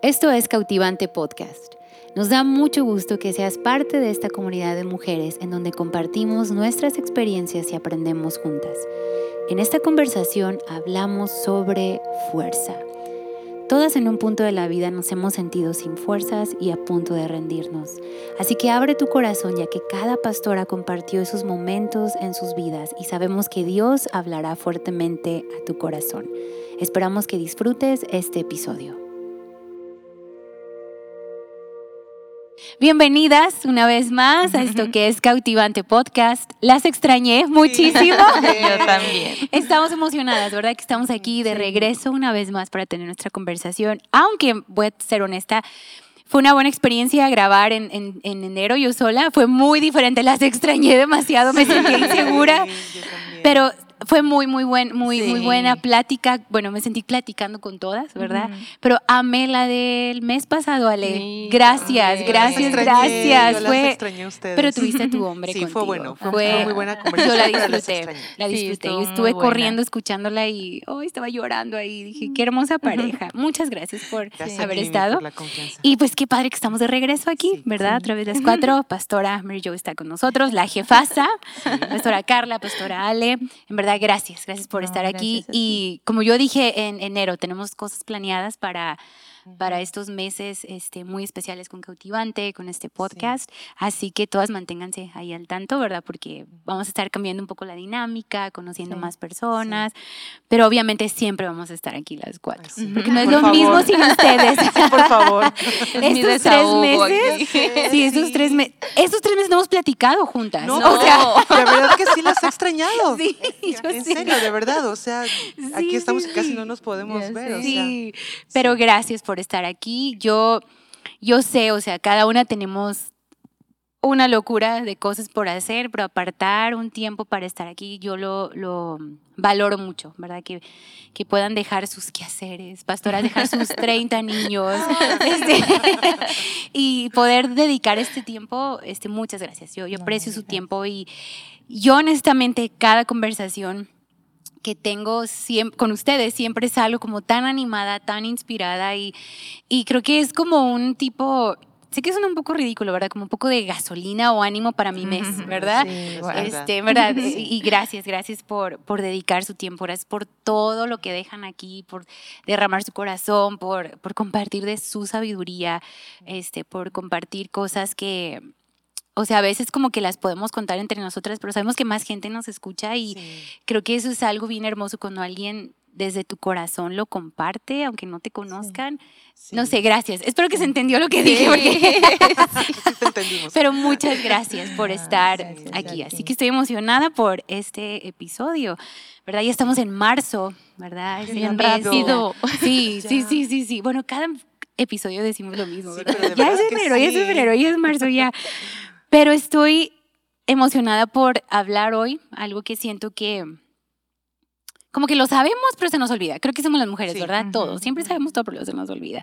Esto es Cautivante Podcast. Nos da mucho gusto que seas parte de esta comunidad de mujeres en donde compartimos nuestras experiencias y aprendemos juntas. En esta conversación hablamos sobre fuerza. Todas en un punto de la vida nos hemos sentido sin fuerzas y a punto de rendirnos. Así que abre tu corazón ya que cada pastora compartió esos momentos en sus vidas y sabemos que Dios hablará fuertemente a tu corazón. Esperamos que disfrutes este episodio. Bienvenidas una vez más a esto que es Cautivante Podcast. Las extrañé muchísimo. Yo también. Estamos emocionadas, ¿verdad? Que estamos aquí de regreso una vez más para tener nuestra conversación. Aunque voy a ser honesta, fue una buena experiencia grabar en, en, en enero yo sola. Fue muy diferente, las extrañé demasiado, me sentí insegura. pero fue muy, muy, buen, muy, muy buena plática. Bueno, me sentí platicando con todas, ¿verdad? Pero amé la del mes pasado, Ale. Gracias, gracias, gracias. Yo fue, extrañé a ustedes. Pero tuviste a tu hombre Sí, contigo. fue bueno. Fue, muy buena conversación. Yo la las disfruté, la Sí, disfruté. estuvo Yo estuve corriendo escuchándola y hoy estaba llorando ahí. Dije, qué hermosa pareja. Muchas gracias por Gracias, haber estado. por. Y pues qué padre que estamos de regreso aquí, Sí, ¿verdad? A través de las cuatro. Pastora Mary Jo está con nosotros, la jefasa, Pastora Carla, Pastora Ale. En verdad, gracias, gracias por No, estar aquí. gracias. Y como yo dije en enero, tenemos cosas planeadas para para estos meses este, muy especiales con Cautivante, con este podcast. Así que todas manténganse ahí al tanto, ¿verdad? Porque vamos a estar cambiando un poco la dinámica, conociendo Sí, más personas, pero obviamente siempre vamos a estar aquí las cuatro. Ay, sí. Porque no es Por lo favor. mismo sin ustedes. Por favor. estos tres meses. Sí, estos tres meses. Estos tres meses no hemos platicado juntas. No, O sea, de verdad que sí las he extrañado. sí, yo en sí. serio, de verdad. O sea, Sí, aquí estamos sí, y casi sí. no nos podemos ver. O sea, Sí, pero gracias por estar aquí. Yo, yo sé, o sea, cada una tenemos una locura de cosas por hacer, pero apartar un tiempo para estar aquí, yo lo, lo valoro mucho, ¿verdad? Que, que puedan dejar sus quehaceres, pastoras, dejar sus 30 niños este, y poder dedicar este tiempo, este, muchas gracias. Yo, yo aprecio su tiempo y yo honestamente cada conversación que tengo siem- con ustedes siempre salgo como tan animada, tan inspirada y, y creo que es como un tipo, sé que suena un poco ridículo, ¿verdad? Como un poco de gasolina o ánimo para mi mes, ¿verdad? Sí, bueno. Este, ¿verdad? Y y gracias, gracias por, por dedicar su tiempo, gracias por todo lo que dejan aquí, por derramar su corazón, por, por compartir de su sabiduría, este, por compartir cosas que, o sea, a veces como que las podemos contar entre nosotras, pero sabemos que más gente nos escucha y sí. creo que eso es algo bien hermoso cuando alguien desde tu corazón lo comparte, aunque no te conozcan. Sí. No sé, gracias. Espero que se entendió lo que dije. porque- Sí te entendimos. pero muchas gracias por Ah, estar gracias aquí. Así que estoy emocionada por este episodio, ¿verdad? Ya estamos en marzo, ¿verdad? Es Bien rápido. Sí, sí, sí, sí, sí. Bueno, cada episodio decimos lo mismo, Ya es enero, ya es febrero, ya es marzo, ya. Pero estoy emocionada por hablar hoy, algo que siento que como que lo sabemos, pero se nos olvida. Creo que somos las mujeres, Sí. ¿verdad? Todos. Siempre sabemos todo, pero se nos olvida.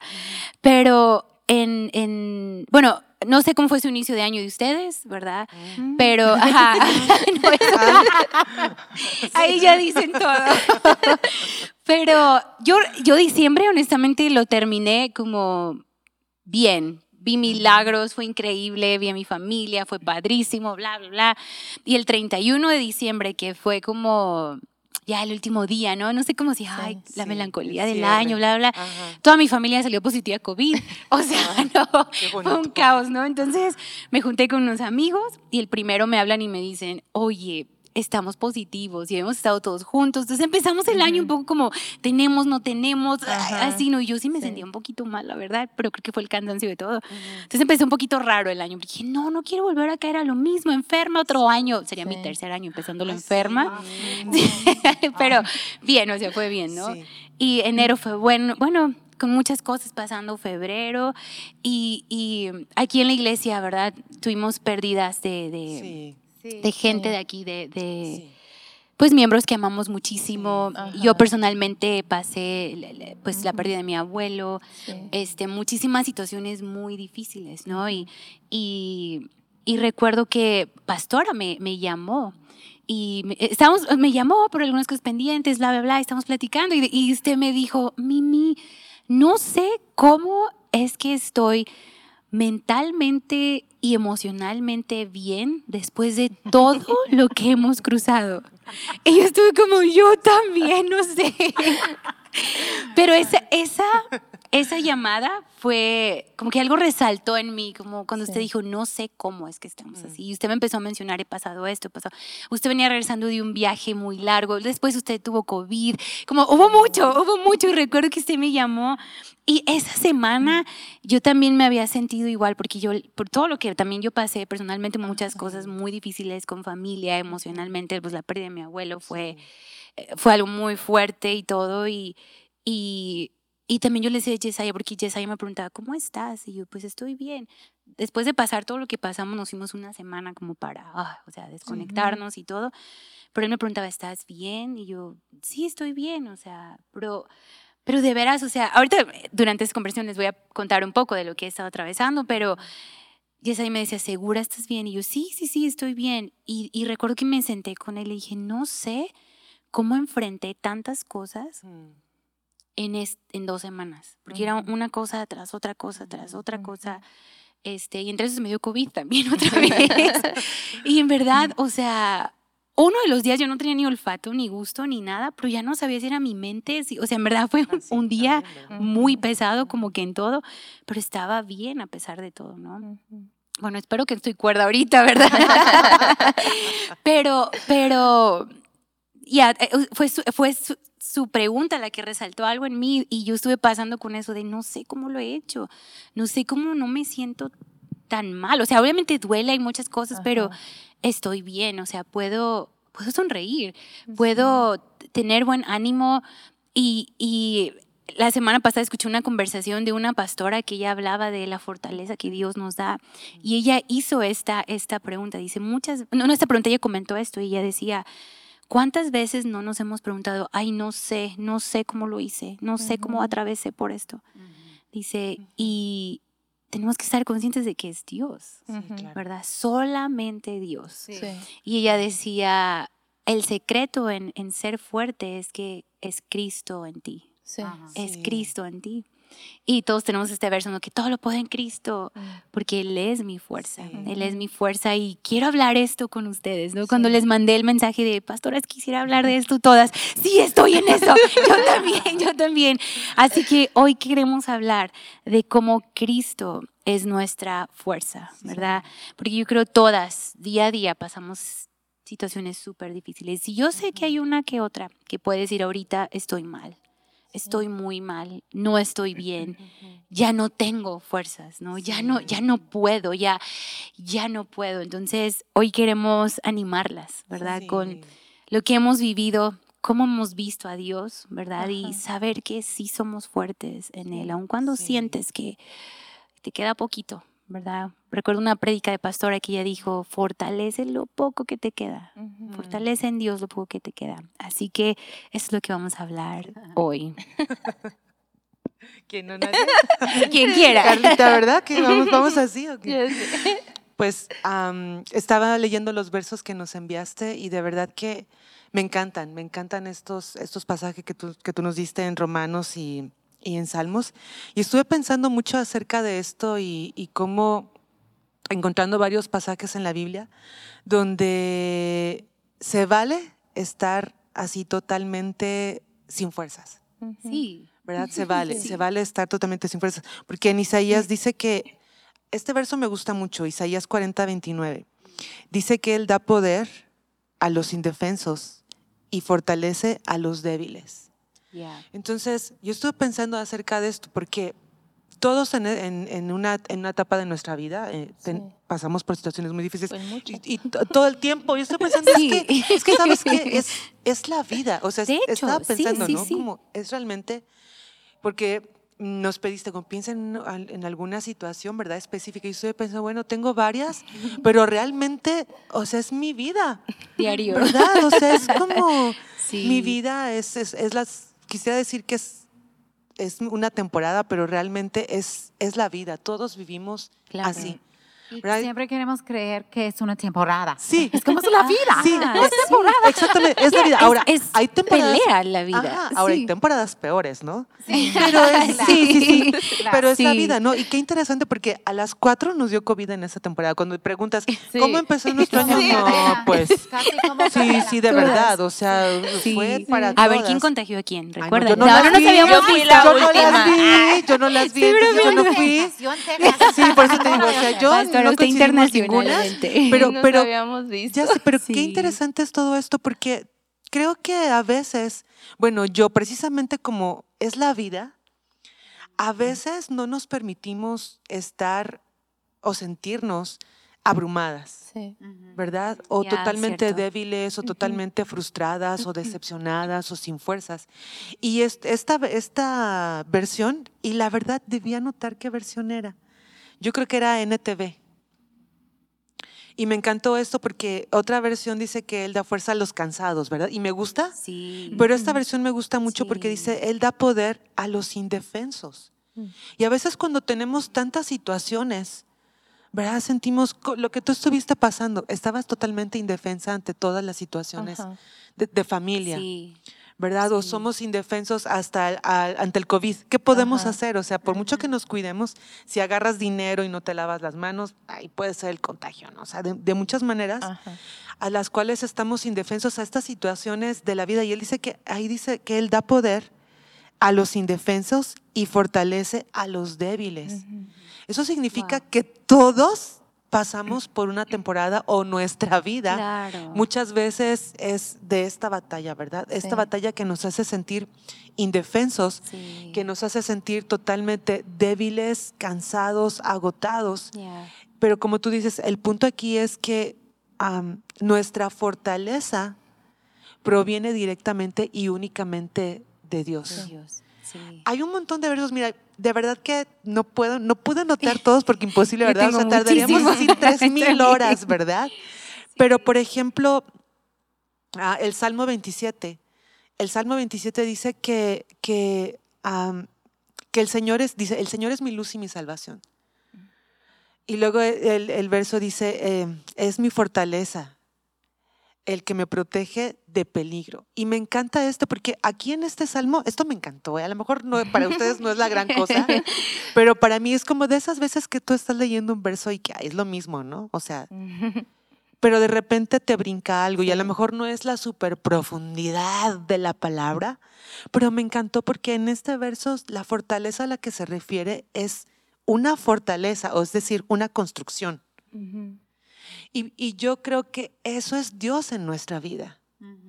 Pero en, en, bueno, no sé cómo fue su inicio de año de ustedes, ¿verdad? Pero, ajá, no, eso- ahí ya dicen todo. Pero yo, yo diciembre, honestamente, lo terminé como bien. Vi milagros, fue increíble, vi a mi familia, fue padrísimo, bla, bla, bla. Y el 31 de diciembre, que fue como ya el último día, ¿no? No sé cómo si, ay, la melancolía el del cierre. año, bla, bla. Ajá. Toda mi familia salió positiva a COVID. O sea, no, fue un caos, ¿no? Entonces me junté con unos amigos y el primero me hablan y me dicen, oye, estamos positivos y hemos estado todos juntos. Entonces empezamos el año un poco como, tenemos, no tenemos, Ajá. así, ¿no? Y yo sí me Sí. sentía un poquito mal, la verdad, pero creo que fue el cansancio de todo. Entonces empecé un poquito raro el año. Dije, no, no quiero volver a caer a lo mismo, enferma otro año. Sería mi Sí. tercer año empezándolo Ay, sí. enferma. Ah, pero bien, o sea, fue bien, ¿no? Sí. Y enero fue bueno, bueno, con muchas cosas pasando febrero. Y, y aquí en la iglesia, ¿verdad? Tuvimos pérdidas de, de, Sí. De gente de aquí, de, pues miembros que amamos muchísimo. Yo personalmente pasé pues la pérdida de mi abuelo, Sí. este, muchísimas situaciones muy difíciles, ¿no? Y, y, y recuerdo que Pastora me, me llamó y me, estábamos, me llamó por algunas cosas pendientes, bla, bla, bla, estamos platicando y, y usted me dijo, Mimi, no sé cómo es que estoy mentalmente y emocionalmente bien después de todo lo que hemos cruzado. Y yo estuve como, yo también, no sé. Pero esa, esa, esa llamada fue como que algo resaltó en mí, como cuando usted dijo, no sé cómo es que estamos Mm. así. Y usted me empezó a mencionar, he pasado esto, he pasado. Usted venía regresando de un viaje muy largo, después usted tuvo COVID, como hubo mucho, hubo mucho. Y recuerdo que usted me llamó y esa semana yo también me había sentido igual, porque yo, por todo lo que también yo pasé personalmente, muchas cosas muy difíciles con familia, emocionalmente, pues la pérdida de mi abuelo fue, eh, fue algo muy fuerte y todo. Y, y, y también yo le decía a Yesaya, porque Yesaya me preguntaba, ¿cómo estás? Y yo, pues estoy bien. Después de pasar todo lo que pasamos, nos fuimos una semana como para, ah, o sea, desconectarnos y todo. Pero él me preguntaba, ¿estás bien? Y yo, sí, estoy bien, o sea, pero, pero de veras, o sea, ahorita eh, durante esta conversación les voy a contar un poco de lo que he estado atravesando, pero Yesaya me decía, ¿segura estás bien? Y yo, sí, sí, sí, estoy bien. Y, y recuerdo que me senté con él y dije, no sé cómo enfrenté tantas cosas Mm. En, en dos semanas, porque era Ujú. una cosa tras otra cosa, tras otra Ujú. cosa. Este, y entre eso se me dio COVID también otra vez. y en verdad, o sea, uno de los días yo no tenía ni olfato, ni gusto, ni nada, pero ya no sabía si era mi mente, si- o sea, en verdad fue un, Así un día muy pesado como que en todo, pero estaba bien a pesar de todo, ¿no? Bueno, espero que estoy cuerda ahorita, ¿verdad? pero, pero, ya, eh, fue, fue su, pregunta la que resaltó algo en mí y yo estuve pasando con eso de no sé cómo lo he hecho, no sé cómo no me siento tan mal. O sea, obviamente duele, hay muchas cosas, pero estoy bien, o sea, puedo, puedo sonreír, puedo tener buen ánimo. Y, y la semana pasada escuché una conversación de una pastora que ella hablaba de la fortaleza que Dios nos da y ella hizo esta, esta pregunta, dice muchas, no, no esta pregunta, ella comentó esto y ella decía, ¿cuántas veces no nos hemos preguntado, ay, no sé, no sé cómo lo hice, no sé cómo Ujú. atravesé por esto? Dice, y tenemos que estar conscientes de que es Dios, Sí, Ujú. claro. ¿verdad? Solamente Dios. Sí. Y ella decía, el secreto en, en ser fuerte es que es Cristo en ti, Sí. Ajá. es Sí. Cristo en ti. Y todos tenemos este verso, ¿no? que todo lo puedo en Cristo, porque Él es mi fuerza, Sí. Él es mi fuerza y quiero hablar esto con ustedes, ¿no? Cuando les mandé el mensaje de, pastoras, quisiera hablar de esto todas, sí, estoy en eso, yo también, yo también. Así que hoy queremos hablar de cómo Cristo es nuestra fuerza, ¿verdad? Porque yo creo todas, día a día, pasamos situaciones súper difíciles. Y yo sé que hay una que otra que puede decir ahorita, estoy mal, estoy muy mal, no estoy bien ya no tengo fuerzas, ¿no? Ya no, ya no puedo, ya, ya no puedo. Entonces, hoy queremos animarlas, ¿verdad? Con lo que hemos vivido, cómo hemos visto a Dios, ¿verdad? Y saber que sí somos fuertes en Él, aun cuando Sí. sientes que te queda poquito, ¿verdad? Recuerdo una prédica de pastora que ella dijo, fortalece lo poco que te queda. Fortalece en Dios lo poco que te queda. Así que eso es lo que vamos a hablar hoy. ¿Quién no nadie? Quien quiera. Carlita, ¿verdad? Que vamos, vamos así. ¿o qué? Pues estaba leyendo los versos que nos enviaste y de verdad que me encantan, me encantan estos, estos pasajes que tú, que tú nos diste en Romanos y, y en Salmos. Y estuve pensando mucho acerca de esto y, y cómo encontrando varios pasajes en la Biblia donde se vale estar así totalmente sin fuerzas. Sí. ¿verdad? Se vale, Sí. se vale estar totalmente sin fuerzas. Porque en Isaías dice que, este verso me gusta mucho, Isaías 40, 29. Dice que Él da poder a los indefensos y fortalece a los débiles. Entonces, yo estuve pensando acerca de esto, porque todos en, en- en una, en una etapa de nuestra vida eh, ten- Sí. pasamos por situaciones muy difíciles. Pues. Y, y to- todo el tiempo, yo estoy pensando, Sí. es, que, es que, ¿sabes qué? Es, es la vida. O sea, es- hecho, estaba pensando, sí, ¿no? sí. Como es realmente, porque nos pediste, como piensa en, al- en alguna situación, ¿verdad? Específica. Y estoy pensando, bueno, tengo varias, pero realmente, o sea, es mi vida, Diario. ¿verdad? O sea, es como Sí. mi vida, es, es las, quisiera decir que es, es una temporada, pero realmente es, es la vida. Todos vivimos Claro. así. Y ¿verdad? siempre queremos creer que es una temporada. Sí. Es como es la vida. Sí, Ah, es temporada. Exactamente, es la vida. Es- Ahora, es hay temporadas. pelea la vida. Ajá, ahora hay Sí. temporadas peores, ¿no? Sí. Pero es, sí, sí, sí. pero es la vida, ¿no? Y qué interesante porque a las cuatro nos dio COVID en esa temporada. Cuando preguntas, ¿cómo empezó nuestro año? Sí. No, pues Casi como sí, sí, de verdad. O sea, Sí. fue para A ver, ¿quién contagió a quién? Ay, no, Recuerda. yo no nos vi, habíamos yo fui la Yo no las vi, yo no las vi, yo no fui. Sí, por eso te digo, o sea, yo no coincidimos ninguna. internacionalmente. Pero, Nos pero habíamos visto. Ya sé, pero qué interesante es todo esto porque creo que a veces, bueno, yo precisamente como es la vida, a veces no nos permitimos estar o sentirnos abrumadas, Sí. ¿verdad? O totalmente cierto. débiles o totalmente frustradas o decepcionadas o sin fuerzas. Y es- esta, esta versión, y la verdad debía notar qué versión era. Yo creo que era NTV. Y me encantó esto porque otra versión dice que Él da fuerza a los cansados, ¿verdad? Y me gusta, Sí. pero esta versión me gusta mucho porque Sí. dice, Él da poder a los indefensos. Mm. Y a veces cuando tenemos tantas situaciones, ¿verdad? Sentimos lo que tú estuviste pasando. Estabas totalmente indefensa ante todas las situaciones de, de familia, Sí. ¿Verdad? O sí. somos indefensos hasta el- al- ante el COVID. ¿Qué podemos Ajá. hacer? O sea, por mucho que nos cuidemos, si agarras dinero y no te lavas las manos, ahí puede ser el contagio, ¿no? O sea, de, de muchas maneras Ajá. a las cuales estamos indefensos a estas situaciones de la vida. Y él dice que ahí dice que él da poder a los indefensos y fortalece a los débiles. Eso significa Wow. que todos pasamos por una temporada o nuestra vida Claro. muchas veces es de esta batalla, ¿verdad? Esta Sí. batalla que nos hace sentir indefensos, Sí. que nos hace sentir totalmente débiles, cansados, agotados. Pero como tú dices, el punto aquí es que nuestra fortaleza proviene directamente y únicamente de Dios. Dios. Sí. Hay un montón de versos, mira, de verdad que no puedo, no pude anotar todos porque imposible, ¿verdad? O sea, tardaríamos así tres mil horas, ¿verdad? Pero, por ejemplo, ah, el Salmo 27, el Salmo 27 dice que, que, el Señor es, dice, el Señor es mi luz y mi salvación. Y luego el, el verso dice, eh, es mi fortaleza, el que me protege de peligro. Y me encanta esto porque aquí en este salmo, esto me encantó, ¿eh? a lo mejor no, para ustedes no es la gran cosa, pero para mí es como de esas veces que tú estás leyendo un verso y que ay, es lo mismo, ¿no? O sea, pero de repente te brinca algo y a lo mejor no es la super profundidad de la palabra, pero me encantó porque en este verso la fortaleza a la que se refiere es una fortaleza, o es decir, una construcción. Ujú. Y, y yo creo que eso es Dios en nuestra vida.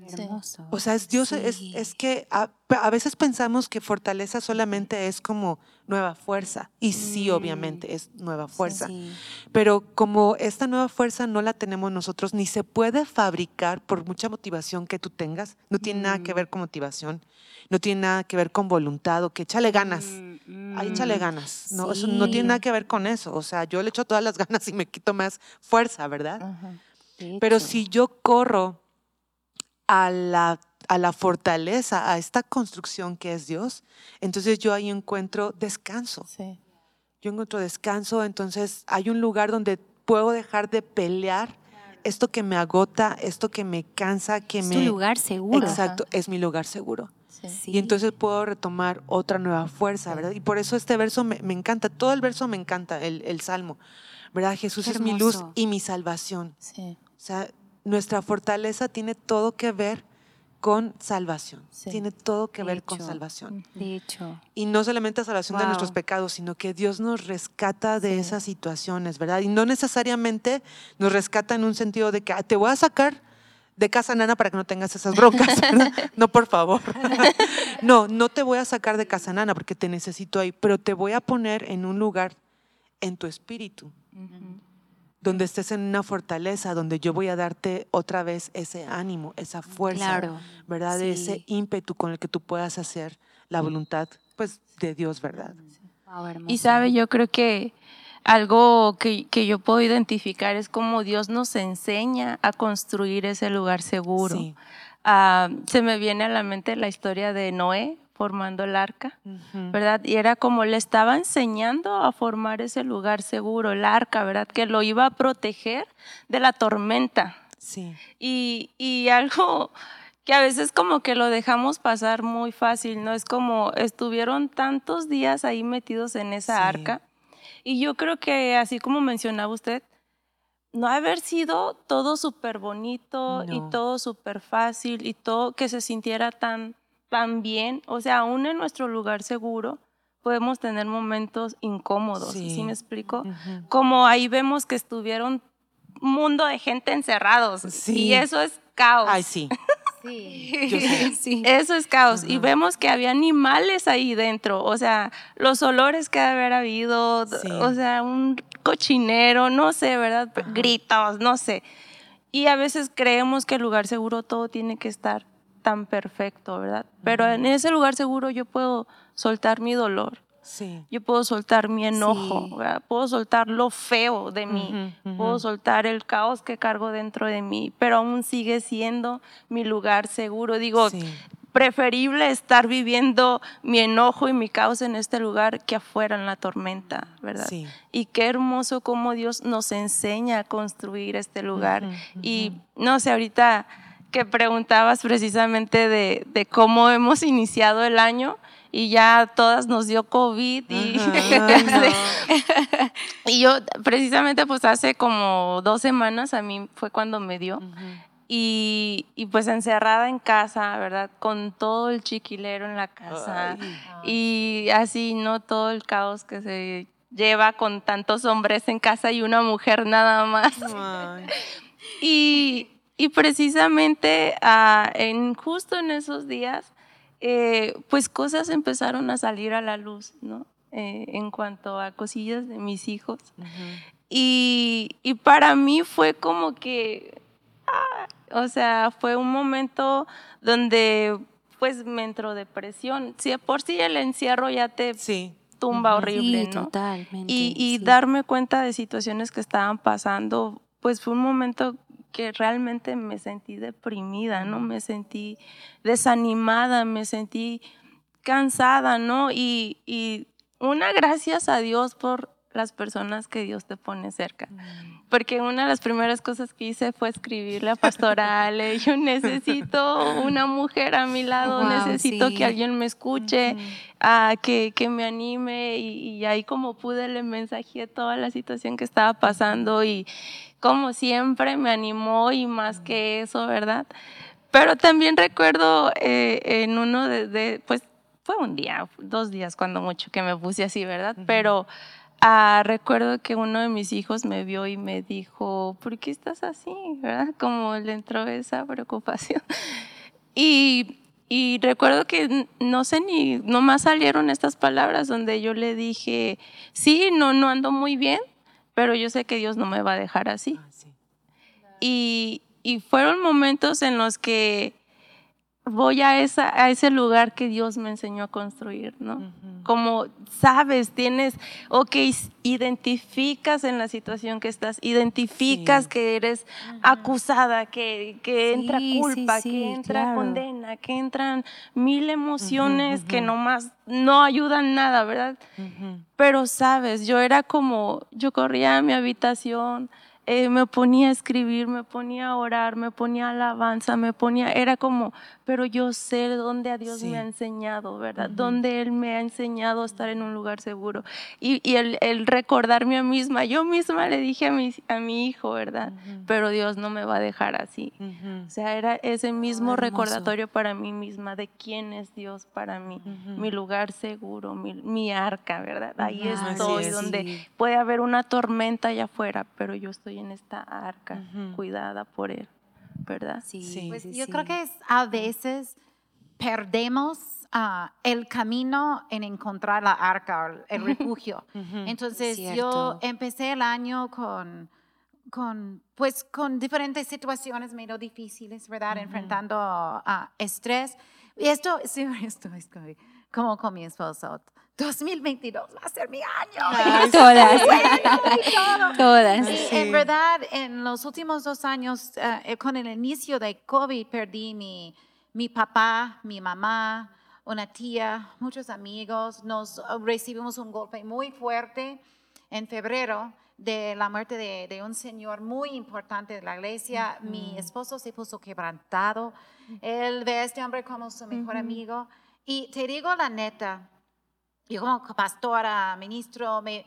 Sí. O sea, es Dios, es, Sí. es que a, a veces pensamos que fortaleza solamente es como nueva fuerza. Y sí, Mm. obviamente, es nueva fuerza. Sí. Pero como esta nueva fuerza no la tenemos nosotros, ni se puede fabricar por mucha motivación que tú tengas, no tiene nada que Mm. ver con motivación, no tiene nada que ver con voluntad o que échale ganas. Mm, Ahí échale ganas. No, eso no tiene nada que ver con eso. O sea, yo le echo todas las ganas y me quito más fuerza, ¿verdad? Ajá. Pero si yo corro a la, a la fortaleza, a esta construcción que es Dios, entonces yo ahí encuentro descanso. Sí. Yo encuentro descanso, entonces hay un lugar donde puedo dejar de pelear esto que me agota, esto que me cansa, que es me... tu lugar seguro. Exacto, es mi lugar seguro. Sí. Y entonces puedo retomar otra nueva fuerza. ¿verdad? Y por eso este verso me, me encanta, todo el verso me encanta, el, el salmo, ¿verdad? Jesús es mi luz y mi salvación. Sí. O sea, nuestra fortaleza tiene todo que ver con salvación. Sí. Tiene todo que ver con salvación. Y no solamente salvación de nuestros pecados, sino que Dios nos rescata de Sí. esas situaciones, ¿verdad? Y no necesariamente nos rescata en un sentido de que "Ah, te voy a sacar de casa nana para que no tengas esas broncas. ¿verdad? no, por favor. no, no te voy a sacar de casa nana porque te necesito ahí, pero te voy a poner en un lugar en tu espíritu. Donde estés en una fortaleza, donde yo voy a darte otra vez ese ánimo, esa fuerza, Claro. ¿verdad? Ese ímpetu con el que tú puedas hacer la voluntad, pues, de Dios, ¿verdad? Wow. Y sabe, yo creo que algo que, que yo puedo identificar es cómo Dios nos enseña a construir ese lugar seguro. Sí. Ah, se me viene a la mente la historia de Noé formando el arca. ¿verdad? Y era como le estaba enseñando a formar ese lugar seguro, el arca, ¿verdad? Que lo iba a proteger de la tormenta. Sí. Y, y algo que a veces como que lo dejamos pasar muy fácil, ¿no? Es como estuvieron tantos días ahí metidos en esa Sí. arca. Y yo creo que así como mencionaba usted, no haber sido todo súper bonito y todo súper fácil y todo que se sintiera tan, tan bien. O sea, aún en nuestro lugar seguro podemos tener momentos incómodos, ¿sí, Sí. me explico? Como ahí vemos que estuvieron un mundo de gente encerrados Sí. y eso es caos. Ay, sí. Sí. Yo sé. sí. Eso es caos. Y vemos que había animales ahí dentro. O sea, los olores que ha de haber habido. Sí. O sea, un cochinero, no sé, ¿verdad? Ajá. Gritos, no sé. Y a veces creemos que el lugar seguro todo tiene que estar tan perfecto, ¿verdad? Pero en ese lugar seguro yo puedo soltar mi dolor. Sí. Yo puedo soltar mi enojo, Sí. puedo soltar lo feo de mí, ujú. puedo soltar el caos que cargo dentro de mí, pero aún sigue siendo mi lugar seguro. Digo, Sí. preferible estar viviendo mi enojo y mi caos en este lugar que afuera en la tormenta, ¿verdad? Sí. Y qué hermoso cómo Dios nos enseña a construir este lugar. Y no sé, ahorita que preguntabas precisamente de, de cómo hemos iniciado el año y ya todas nos dio COVID y, Ajá, no. y yo precisamente pues hace como dos semanas a mí fue cuando me dio y, y, pues encerrada en casa, ¿verdad? Con todo el chiquilero en la casa Ay. y así, ¿no? Todo el caos que se lleva con tantos hombres en casa y una mujer nada más. Ay. Y, y precisamente ah, en, justo en esos días, eh, pues cosas empezaron a salir a la luz, ¿no? Eh, en cuanto a cosillas de mis hijos. Y, y para mí fue como que, ah, o sea, fue un momento donde pues me entró depresión. Si de por sí el encierro ya te Sí. tumba Ujú. horrible, Sí, ¿no? totalmente. Y, y sí. darme cuenta de situaciones que estaban pasando, pues fue un momento que realmente me sentí deprimida, ¿no? Me sentí desanimada, me sentí cansada, ¿no? Y, y una gracias a Dios por las personas que Dios te pone cerca. Porque una de las primeras cosas que hice fue escribirle a Pastoral, eh, yo necesito una mujer a mi lado, Wow, necesito sí. que alguien me escuche, Ujú. a que, que me anime y, y ahí como pude le mensajé toda la situación que estaba pasando y como siempre me animó y más que eso, ¿verdad? Pero también recuerdo eh, en uno de, de- pues fue un día, dos días cuando mucho que me puse así, ¿verdad? Ujú. Pero ah, recuerdo que uno de mis hijos me vio y me dijo, ¿por qué estás así? ¿Verdad? Como le entró esa preocupación. Y, y recuerdo que no sé ni, nomás salieron estas palabras donde yo le dije, sí, no, no ando muy bien, pero yo sé que Dios no me va a dejar así. Ah, sí. Y, y fueron momentos en los que voy a, esa, a ese lugar que Dios me enseñó a construir, ¿no? Como sabes, tienes, ok, identificas en la situación que estás, identificas Sí. que eres acusada, que, que Sí, entra culpa, sí, que entra claro. condena, que entran mil emociones que ujú. nomás no ayudan nada, ¿verdad? Pero sabes, yo era como, yo corría a mi habitación, eh, me ponía a escribir, me ponía a orar, me ponía a alabanza, me ponía, era como, pero yo sé dónde a Dios Sí. me ha enseñado, ¿verdad? Ujú. Dónde Él me ha enseñado a estar en un lugar seguro. Y, y el, el recordarme a mí misma, yo misma le dije a mi, a mi hijo, ¿verdad? Pero Dios no me va a dejar así. O sea, era ese mismo hermoso. recordatorio para mí misma de quién es Dios para mí, mi lugar seguro, mi, mi arca, ¿verdad? Ahí estoy, es. donde Sí. puede haber una tormenta allá afuera, pero yo estoy en esta arca, cuidada por Él, ¿verdad? Sí, Sí. Pues sí, yo sí. creo que es, a veces perdemos ah, el camino en encontrar la arca, el refugio. Ujú. Entonces Cierto. yo empecé el año con, con, pues, con diferentes situaciones medio difíciles, ¿verdad? Ujú. Enfrentando a estrés. Y esto, sí, esto es como, como con mi esposo. 2022 va a ser mi año. Ay, Todas. Todo. Todas. Y Sí. en verdad, en los últimos dos años, eh, con el inicio de COVID, perdí mi, mi papá, mi mamá, una tía, muchos amigos. Nos eh, recibimos un golpe muy fuerte en febrero de la muerte de, de un señor muy importante de la iglesia. Mi esposo se puso quebrantado. Él ve a este hombre como su mejor amigo. Y te digo la neta, yo como pastora, ministro, me eh,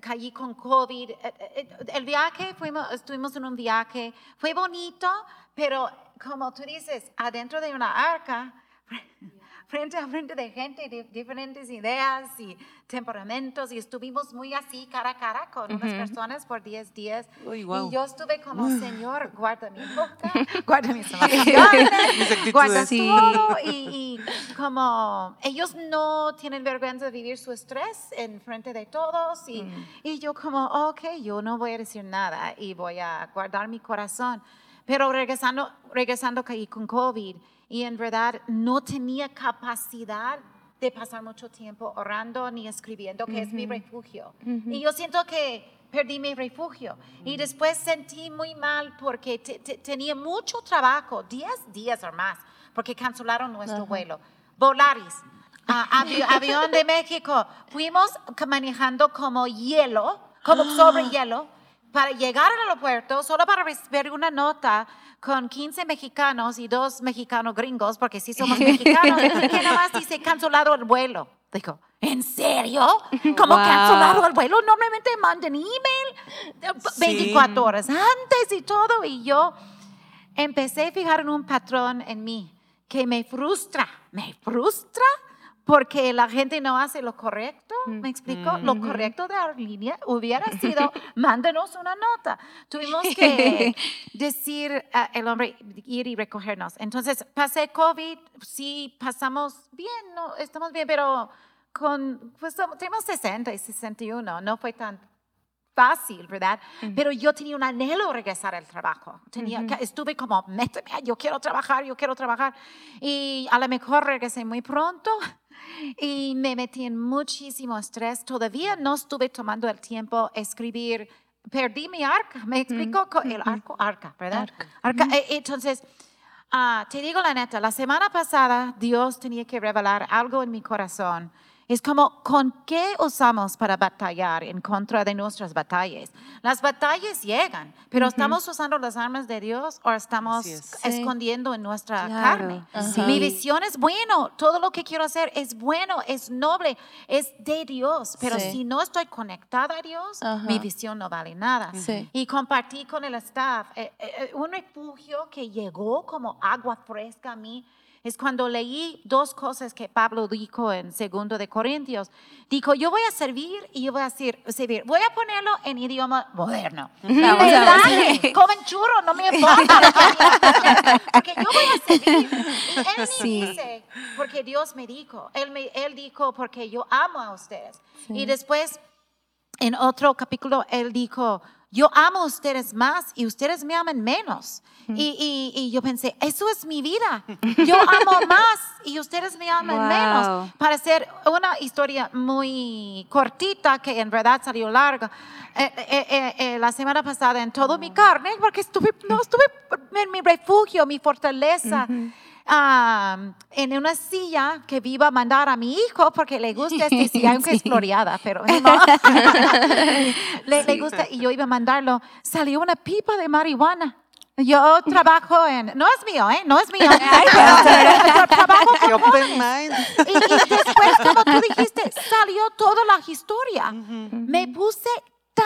caí con COVID. Eh, eh, El viaje, fuimos, estuvimos en un viaje, fue bonito, pero como tú dices, adentro de una arca, frente a frente de gente de diferentes ideas y temperamentos, y estuvimos muy así, cara a cara, con unas personas por 10 días. Uy, guau. Y yo estuve como, Señor, guarda mi boca, guarda mis emociones, guarda Sí. todo. Y, y como ellos no tienen vergüenza de vivir su estrés en frente de todos. Y, y yo como, ok, yo no voy a decir nada y voy a guardar mi corazón. Pero regresando, regresando caí con COVID y en verdad no tenía capacidad de pasar mucho tiempo orando ni escribiendo, que es mi refugio. Y yo siento que perdí mi refugio. Y después sentí muy mal porque te- te- tenía mucho trabajo, 10 días o más, porque cancelaron nuestro vuelo. Volaris, avi- avión de México, fuimos manejando como hielo, como sobre hielo, para llegar al aeropuerto, solo para recibir una nota con 15 mexicanos y dos mexicanos gringos, porque sí somos mexicanos, que nada más dice cancelado el vuelo. Dijo, ¿en serio? ¿Cómo Wow. cancelado el vuelo? Normalmente mandan email de Sí. 24 horas antes y todo. Y yo empecé a fijar en un patrón en mí que me frustra, me frustra porque la gente no hace lo correcto, ¿me explico? Lo correcto de la línea hubiera sido, mándenos una nota. Tuvimos que decir a el hombre, ir y recogernos. Entonces, pasé COVID, sí, pasamos bien, no, estamos bien, pero con, pues tenemos 60 y 61, no fue tan fácil, ¿verdad? Pero yo tenía un anhelo regresar al trabajo. Tenía, Estuve como, méteme, yo quiero trabajar, yo quiero trabajar. Y a lo mejor regresé muy pronto y me metí en muchísimo estrés. Todavía no estuve tomando el tiempo escribir. Perdí mi arca, ¿me explico? Co- El arco, arca, ¿verdad? Arca. Eh, Entonces, ah, te digo la neta, la semana pasada Dios tenía que revelar algo en mi corazón. Es como, ¿con qué usamos para batallar en contra de nuestras batallas? Las batallas llegan, pero ¿estamos usando las armas de Dios o estamos es. Sí. escondiendo en nuestra Claro, carne? ajá. Mi Sí. visión es bueno, todo lo que quiero hacer es bueno, es noble, es de Dios, pero Sí. si no estoy conectada a Dios, Ajá. mi visión no vale nada. Sí. Y compartí con el staff eh, eh, eh, un refugio que llegó como agua fresca a mí. Es cuando leí dos cosas que Pablo dijo en segundo de Corintios. Dijo, yo voy a servir y yo voy a decir, servir. Voy a ponerlo en idioma moderno. Vamos. Comen churro, no me importa. Porque yo voy a servir. Y él me Sí. dice, porque Dios me dijo. Él, me, él dijo, porque yo amo a ustedes. Y después en otro capítulo, él dijo, yo amo a ustedes más y ustedes me aman menos. Y, y- y yo pensé, eso es mi vida. Yo amo más y ustedes me aman Wow. menos. Para hacer una historia muy cortita, que en verdad salió larga, eh, eh, eh, eh, la semana pasada en todo mi carne, porque estuve, no estuve en mi refugio, mi fortaleza. Ah, en una silla que viva a mandar a mi hijo porque le gusta esta silla, aunque es floreada, pero modo. le, le gusta y yo iba a mandarlo. Salió una pipa de marihuana. Yo trabajo en, no es mío, ¿eh? No es mío. Yo trabajo con open mind. Y, y después, como tú dijiste, salió toda la historia. Me puse tan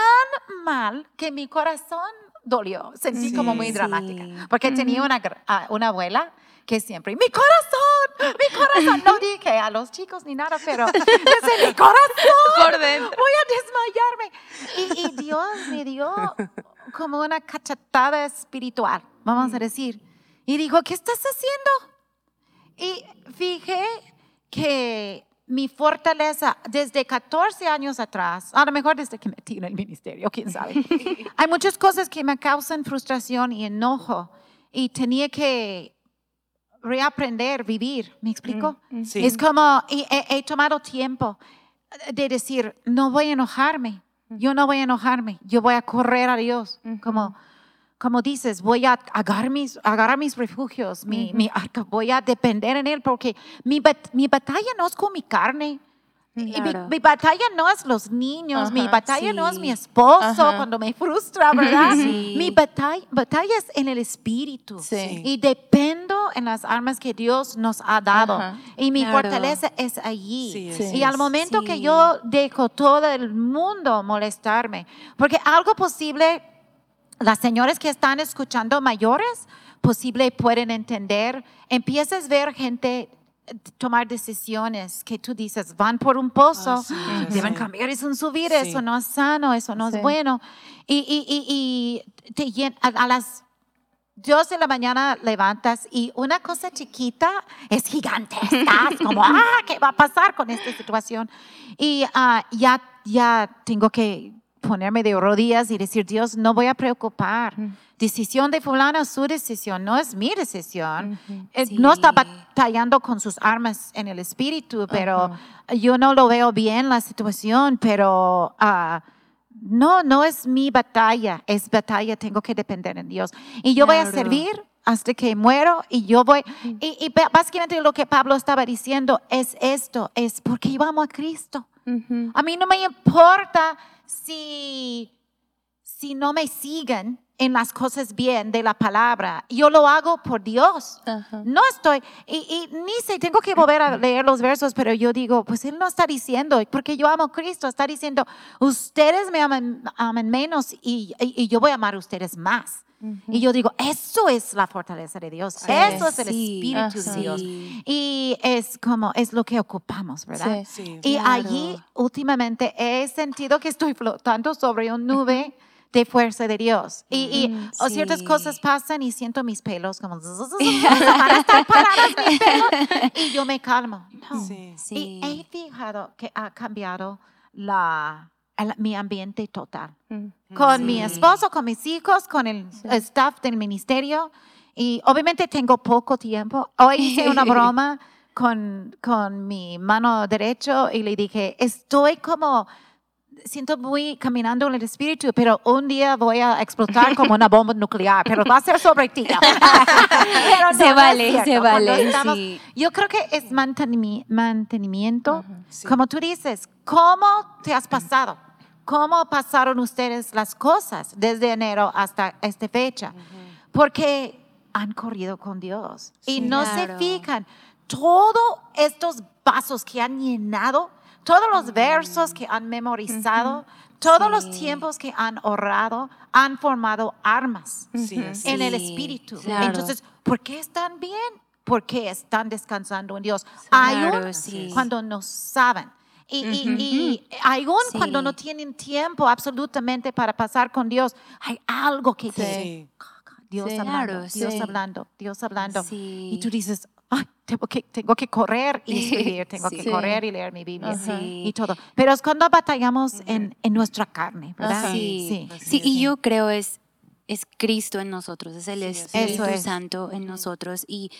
mal que mi corazón dolió. Sentí como muy Sí. dramática. Porque tenía una, ah, una abuela que siempre, mi corazón, mi corazón. No dije a los chicos ni nada, pero desde mi corazón Por dentro. voy a desmayarme. Y, y Dios me dio como una cachetada espiritual, vamos a decir. Y dijo, ¿qué estás haciendo? Y fijé que mi fortaleza desde 14 años atrás, a lo mejor desde que me metí en el ministerio, quién sabe, hay muchas cosas que me causan frustración y enojo y tenía que reaprender, vivir, ¿me explico? Sí. Es como, he, he tomado tiempo de decir, no voy a enojarme, yo no voy a enojarme, yo voy a correr a Dios, como, como dices, voy a agarrar mis, agarrar mis refugios, mi, mi arca, voy a depender en Él, porque mi, mi batalla no es con mi carne, Y mi, Claro. mi batalla no es los niños, mi Ajá, batalla no es sí. mi esposo Ajá. cuando me frustra, ¿verdad? Sí. Mi batalla, batalla es en el espíritu. Sí. Y dependo en las armas que Dios nos ha dado. Ajá. Y mi Claro. fortaleza es allí. Sí, Sí. Y al momento Sí. que yo dejo todo el mundo molestarme, porque algo posible, las señores que están escuchando mayores, posible pueden entender, empiezas a ver gente tomar decisiones que tú dices, van por un pozo, Ah, sí, deben sé. cambiar, es un subir, Sí. eso no es sano, eso no Sí. es bueno. Y, y, y, y te a, a las dos de la mañana levantas y una cosa chiquita es gigante. Estás como, ah, ¿qué va a pasar con esta situación? Y ah, ya, ya tengo que ponerme de rodillas y decir, Dios, no voy a preocupar. Decisión de fulano es su decisión, no es mi decisión. Eh, No está Sí. batallando con sus armas en el espíritu, pero yo no lo veo bien la situación, pero ah, no, no es mi batalla, es batalla, tengo que depender en Dios. Y yo voy a Claro. servir hasta que muero y yo voy, y, y básicamente lo que Pablo estaba diciendo es esto, es porque yo amo a Cristo. A mí no me importa si, si no me siguen en las cosas bien de la palabra. Yo lo hago por Dios. Ajá. No estoy, y, y ni sé, tengo que volver a leer los versos, pero yo digo, pues él no está diciendo, porque yo amo a Cristo, está diciendo, ustedes me aman, aman menos y, y- y yo voy a amar a ustedes más. Y yo digo, eso es la fortaleza de Dios, eso es el Sí, Espíritu de. Dios. Sí. Y es como, es lo que ocupamos, ¿verdad? Sí. Sí. Y Claro. allí últimamente he sentido que estoy flotando sobre una nube de fuerza de Dios. Y, y, Mm, o ciertas cosas pasan y siento mis pelos como estar mis pelos y yo me calmo. No. Sí. Sí. Y he fijado que ha cambiado la, el- mi ambiente total. Mm. Con mi esposo, con mis hijos, con el staff del ministerio. Y obviamente tengo poco tiempo. Hoy hice una broma con, con mi mano derecho y le dije, estoy como, siento muy caminando en el espíritu, pero un día voy a explotar como una bomba nuclear, pero va a ser sobre ti. Pero no, Se vale, cierto. se vale, estamos- sí. Yo creo que es mantenimi- mantenimiento, Sí. como tú dices, ¿cómo te has pasado? ¿Cómo pasaron ustedes las cosas desde enero hasta esta fecha? Porque han corrido con Dios y Sí. no Claro. se fijan. Todos estos vasos que han llenado, todos los versos que han memorizado, todos los tiempos que han ahorrado, han formado armas Sí, en el espíritu. claro. Entonces, ¿por qué están bien? Porque están descansando en Dios. Claro, sí. cuando no saben. Y, y- Ujú. y aún Sí. cuando no tienen tiempo absolutamente para pasar con Dios, hay algo que te... Sí. Dios Sí. hablando, Claro, Dios sí. hablando, Dios hablando. Sí. Y tú dices, "Ay, tengo, que, tengo que correr y escribir, tengo Sí. que correr y leer mi Biblia Ajá. y todo. Pero es cuando batallamos en, en nuestra carne, ¿verdad? Ajá. Sí, Sí. Sí, y yo creo es, es Cristo en nosotros, es el Sí. Espíritu es. Santo en nosotros. Y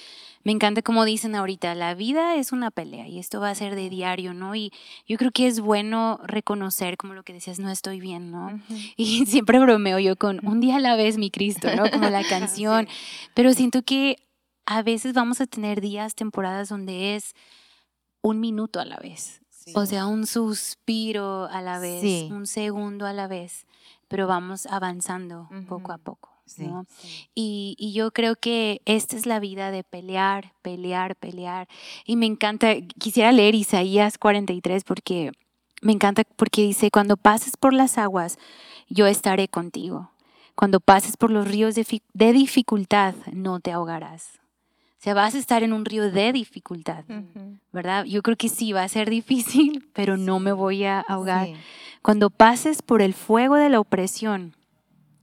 me encanta como dicen ahorita, la vida es una pelea y esto va a ser de diario, ¿no? Y yo creo que es bueno reconocer, como lo que decías, no estoy bien, ¿no? Y siempre bromeo yo con un día a la vez, mi Cristo, ¿no? Como la canción. Pero siento que a veces vamos a tener días, temporadas donde es un minuto a la vez. Sí. O sea, un suspiro a la vez, Sí. un segundo a la vez, pero vamos avanzando poco a poco. Sí. ¿no? Y, y yo creo que esta es la vida de pelear, pelear, pelear. Y me encanta, quisiera leer Isaías 43 porque me encanta porque dice, cuando pases por las aguas, yo estaré contigo. Cuando pases por los ríos de, de dificultad, no te ahogarás. O sea, vas a estar en un río de dificultad, Ujú. ¿verdad? Yo creo que sí, va a ser difícil, pero no me voy a ahogar. Sí. Cuando pases por el fuego de la opresión,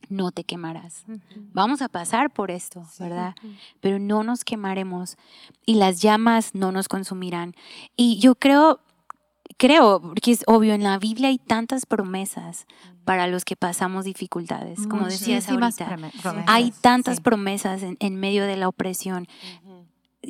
no te quemarás. Vamos a pasar por esto, ¿verdad? Pero no nos quemaremos y las llamas no nos consumirán. Y yo creo, creo, porque es obvio, en la Biblia hay tantas promesas para los que pasamos dificultades, como decías ahorita. Hay tantas sí. promesas en, en medio de la opresión.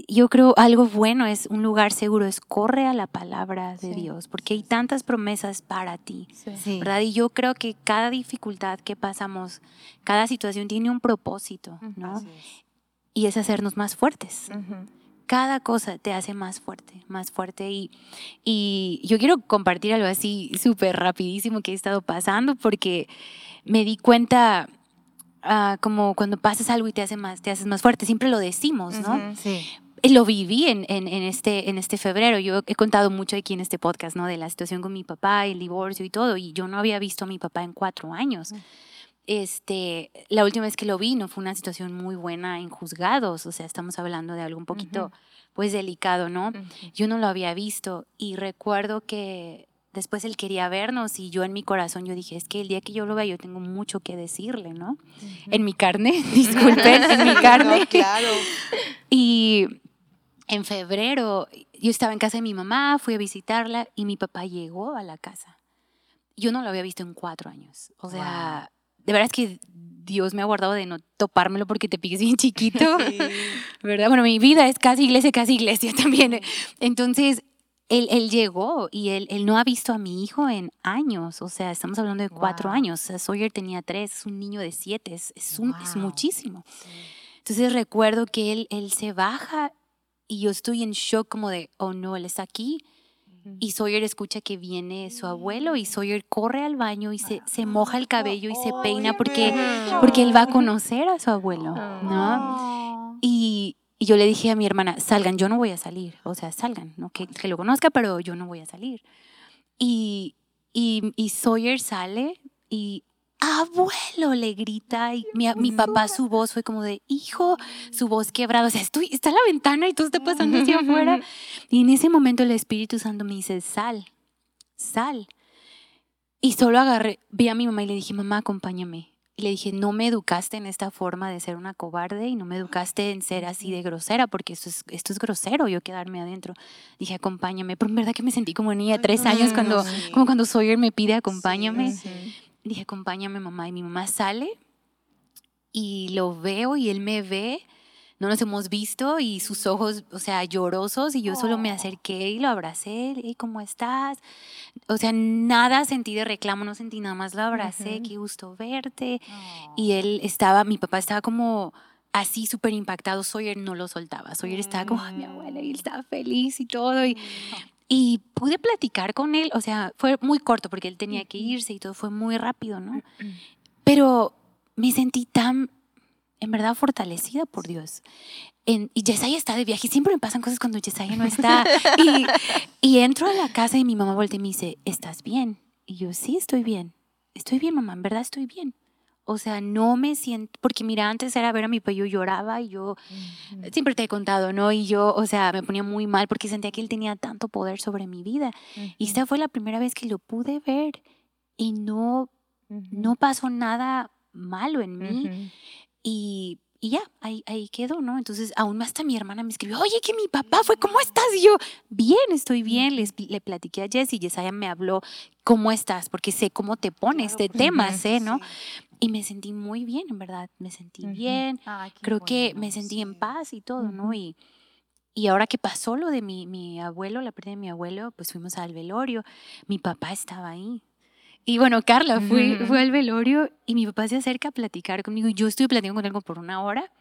Yo creo algo bueno es un lugar seguro, es corre a la palabra de Sí. Dios, porque hay tantas promesas para ti. Sí. ¿verdad? Y yo creo que cada dificultad que pasamos, cada situación tiene un propósito, ¿no? Es. Y es hacernos más fuertes. Cada cosa te hace más fuerte, más fuerte. Y, y yo quiero compartir algo así súper rapidísimo que he estado pasando porque me di cuenta ah, como cuando pasas algo y te, hace más, te haces más fuerte, siempre lo decimos, ¿no? Sí. lo viví en, en, en, este, en este febrero. Yo he contado mucho aquí en este podcast, ¿no? De la situación con mi papá, el divorcio y todo. Y yo no había visto a mi papá en cuatro años. Este, la última vez que lo vi no fue una situación muy buena en juzgados. O sea, estamos hablando de algo un poquito, pues, delicado, ¿no? Yo no lo había visto. Y recuerdo que después él quería vernos y yo en mi corazón yo dije, es que el día que yo lo vea yo tengo mucho que decirle, ¿no? En mi carne, disculpen, en mi carne. claro. Y en febrero yo estaba en casa de mi mamá, fui a visitarla y mi papá llegó a la casa. Yo no lo había visto en cuatro años. O sea, de verdad es que Dios me ha guardado de no topármelo porque te piques bien chiquito, ¿verdad? Bueno, mi vida es casi iglesia, casi iglesia también. Entonces, él, él llegó y él, él, no ha visto a mi hijo en años, o sea, estamos hablando de cuatro Wow. años. O sea, Sawyer tenía tres, es un niño de siete, es, es, un- es Wow. muchísimo. Entonces recuerdo que él, él se baja y yo estoy en shock como de, oh no, él está aquí. Y Sawyer escucha que viene su abuelo y Sawyer corre al baño y se, se moja el cabello y se peina porque, porque él va a conocer a su abuelo, ¿no? Y, y yo le dije a mi hermana, salgan, yo no voy a salir, o sea, salgan, ¿no? que, que lo conozca, pero yo no voy a salir. Y, y, y Sawyer sale y, abuelo, le grita, y mi, mi papá, su voz fue como de, hijo, su voz quebrada, o sea, estoy, está en la ventana y todo está pasando hacia afuera. Y en ese momento el Espíritu Santo me dice, sal, sal. Y solo agarré, vi a mi mamá y le dije, mamá, acompáñame. Y le dije, no me educaste en esta forma de ser una cobarde y no me educaste en ser así de grosera, porque esto es, esto es grosero, yo quedarme adentro. Dije, acompáñame. Pero en verdad que me sentí como niña de tres años cuando, sí. como cuando Sawyer me pide, acompáñame. Sí, Dije, acompáñame, mamá. Y mi mamá sale y lo veo y él me ve. No nos hemos visto y sus ojos, o sea, llorosos. Y yo solo me acerqué y lo abracé. Hey, ¿Cómo estás? O sea, nada sentí de reclamo, no sentí nada más. Lo abracé, qué gusto verte. Oh. Y él estaba, mi papá estaba como así súper impactado. Sawyer no lo soltaba. Sawyer estaba como, "Ay, mi abuela, y él estaba feliz y todo. Y, y pude platicar con él, o sea, fue muy corto porque él tenía que irse y todo fue muy rápido, ¿no? Pero me sentí tan, en verdad, fortalecida por Dios. En, y Yesaya está de viaje y siempre me pasan cosas cuando Yesaya no está. Y, y entro a la casa y mi mamá voltea y me dice, ¿estás bien? Y yo, sí, estoy bien. Estoy bien, mamá, en verdad estoy bien. O sea, no me siento, porque mira, antes era ver a mi papá, yo lloraba y yo, siempre te he contado, ¿no? Y yo, o sea, me ponía muy mal porque sentía que él tenía tanto poder sobre mi vida. Y esta fue la primera vez que lo pude ver y no, no pasó nada malo en mí. Y, y ya, ahí, ahí quedó, ¿no? Entonces, aún más hasta mi hermana me escribió, oye, que mi papá fue, ¿cómo estás? Y yo, bien, estoy bien. Les, le platiqué a Jess y Yesaya me habló, ¿cómo estás? Porque sé cómo te pones, este tema, Ujú, sé, ¿no? Y me sentí muy bien, en verdad, me sentí Ujú. bien. Ay, qué Creo que bueno. me sentí en paz y todo, ¿no? Ujú. Y, y ahora que pasó lo de mi, mi abuelo, la pérdida de mi abuelo, pues fuimos al velorio. Mi papá estaba ahí. Y bueno, Carla Ujú. fue al velorio y mi papá se acerca a platicar conmigo. Y yo estuve platicando con él por una hora.